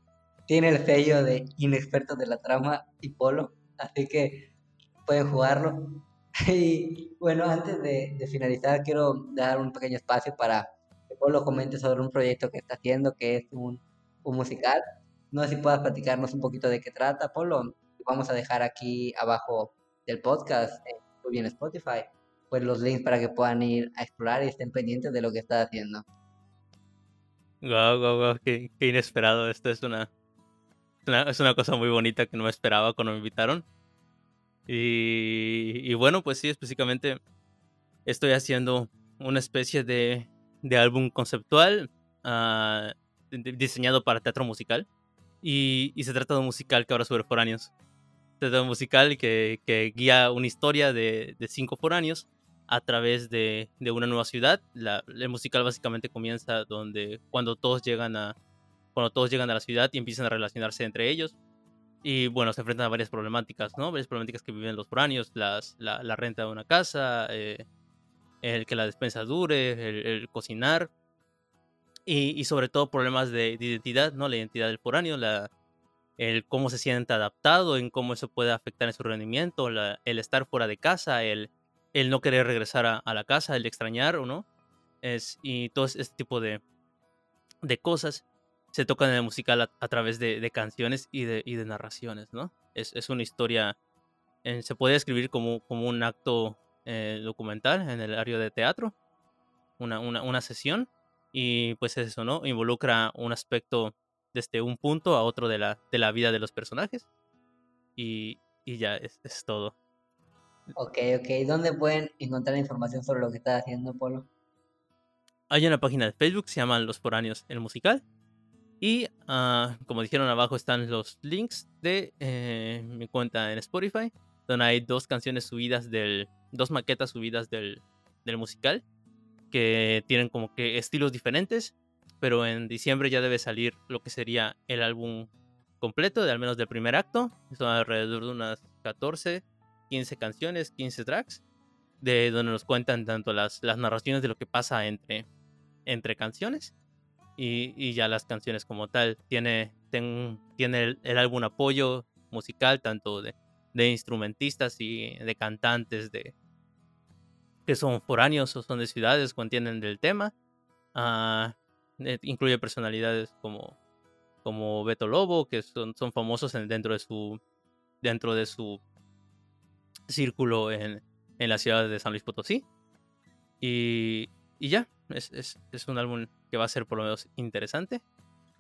Tiene el sello de inexpertos de la trama y polo, así que pueden jugarlo. Y bueno, antes de, de finalizar, quiero dar un pequeño espacio para que Polo comente sobre un proyecto que está haciendo, que es un, un musical. No sé si puedas platicarnos un poquito de qué trata, Polo vamos a dejar aquí abajo del podcast, muy bien Spotify, pues los links para que puedan ir a explorar y estén pendientes de lo que está haciendo. Wow, wow, wow, qué, inesperado. Esto es una, es una cosa muy bonita que no me esperaba cuando me invitaron. Y, bueno, pues sí, específicamente estoy haciendo una especie de, de álbum conceptual uh, diseñado para teatro musical. Y, y, se trata de un musical que ahora sobre foráneos un musical que, que, guía una historia de, de, cinco foráneos a través de, de una nueva ciudad. La, el musical básicamente comienza donde cuando todos llegan a cuando todos llegan a la ciudad y empiezan a relacionarse entre ellos. Y bueno, se enfrentan a varias problemáticas, ¿no? Varias problemáticas que viven los foráneos, las, la, la renta de una casa, eh, el que la despensa dure, el, el cocinar. Y, y, sobre todo problemas de, de, identidad, ¿no? La identidad del foráneo, la, el cómo se siente adaptado, en cómo eso puede afectar en su rendimiento, el estar fuera de casa, el, el no querer regresar a, la casa, el extrañar o no. Es, y todo este tipo de, de cosas se tocan en el musical a, través de, canciones y de, y de narraciones, ¿no? Es, es una historia, eh, se puede escribir como, como un acto eh, documental en el área de teatro, una, una, una sesión, y pues es eso, ¿no? Involucra un aspecto desde un punto a otro de la, de la vida de los personajes. Y, y ya, es, es, todo. Ok, ok. ¿Dónde pueden encontrar información sobre lo que estás haciendo, Polo? Hay una página de Facebook, se llama Los Foráneos, el musical. Y uh, como dijeron abajo están los links de eh, mi cuenta en Spotify, donde hay dos canciones subidas del, dos maquetas subidas del, del musical, que tienen como que estilos diferentes pero en diciembre ya debe salir lo que sería el álbum completo, de al menos del primer acto. Son alrededor de unas 14, 15 canciones, 15 tracks, de donde nos cuentan tanto las, las narraciones de lo que pasa entre, entre canciones y, ya las canciones como tal. Tiene, tiene el, álbum apoyo musical, tanto de, instrumentistas y de cantantes de que son foráneos o son de ciudades o entienden del tema. Uh, incluye personalidades como, como Beto Lobo, que son, son famosos dentro de su dentro de su círculo en, en la ciudad de San Luis Potosí. Y, y ya, es, es, es, un álbum que va a ser por lo menos interesante.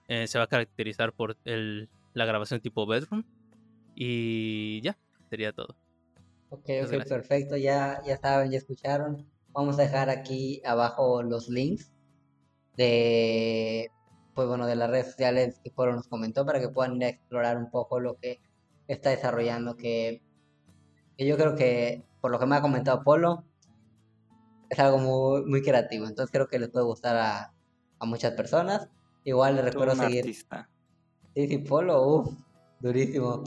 Eh, se va a caracterizar por el, la grabación tipo bedroom. Y ya, sería todo. Ok, ok, perfecto. Ya, ya saben, ya escucharon. Vamos a dejar aquí abajo los links de, pues bueno, de las redes sociales que fueron nos comentó para que puedan ir a explorar un poco lo que está desarrollando, que, yo creo que, por lo que me ha comentado Polo, es algo muy, muy creativo, entonces creo que les puede gustar a, a muchas personas. Igual les recuerdo seguir. Artista. Sí, sí, Polo, uff, durísimo.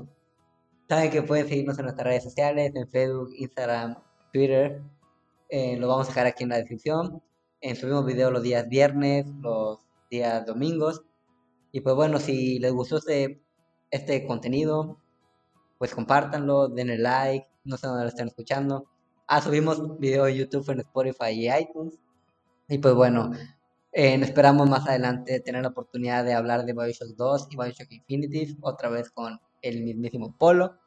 Saben que pueden seguirnos en nuestras redes sociales, en Facebook, Instagram, Twitter. Eh, lo vamos a dejar aquí en la descripción. Eh, subimos videos los días viernes, los días domingos. Y pues bueno, si les gustó este, este contenido, pues compártanlo, denle like, no sé dónde lo están escuchando. Ah, subimos video en YouTube, en Spotify y iTunes. Y pues bueno, eh, esperamos más adelante tener la oportunidad de hablar de Bioshock 2 y Bioshock Infinity, otra vez con el mismísimo Polo.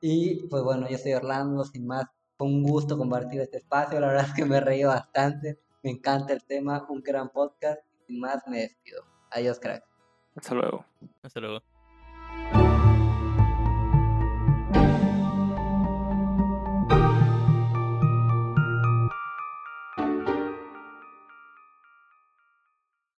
Y pues bueno, yo soy Orlando, sin más, fue un gusto compartir este espacio, la verdad es que me reí bastante. Me encanta el tema, un gran podcast. Sin más, me despido. Adiós, crack. Hasta luego. Hasta luego.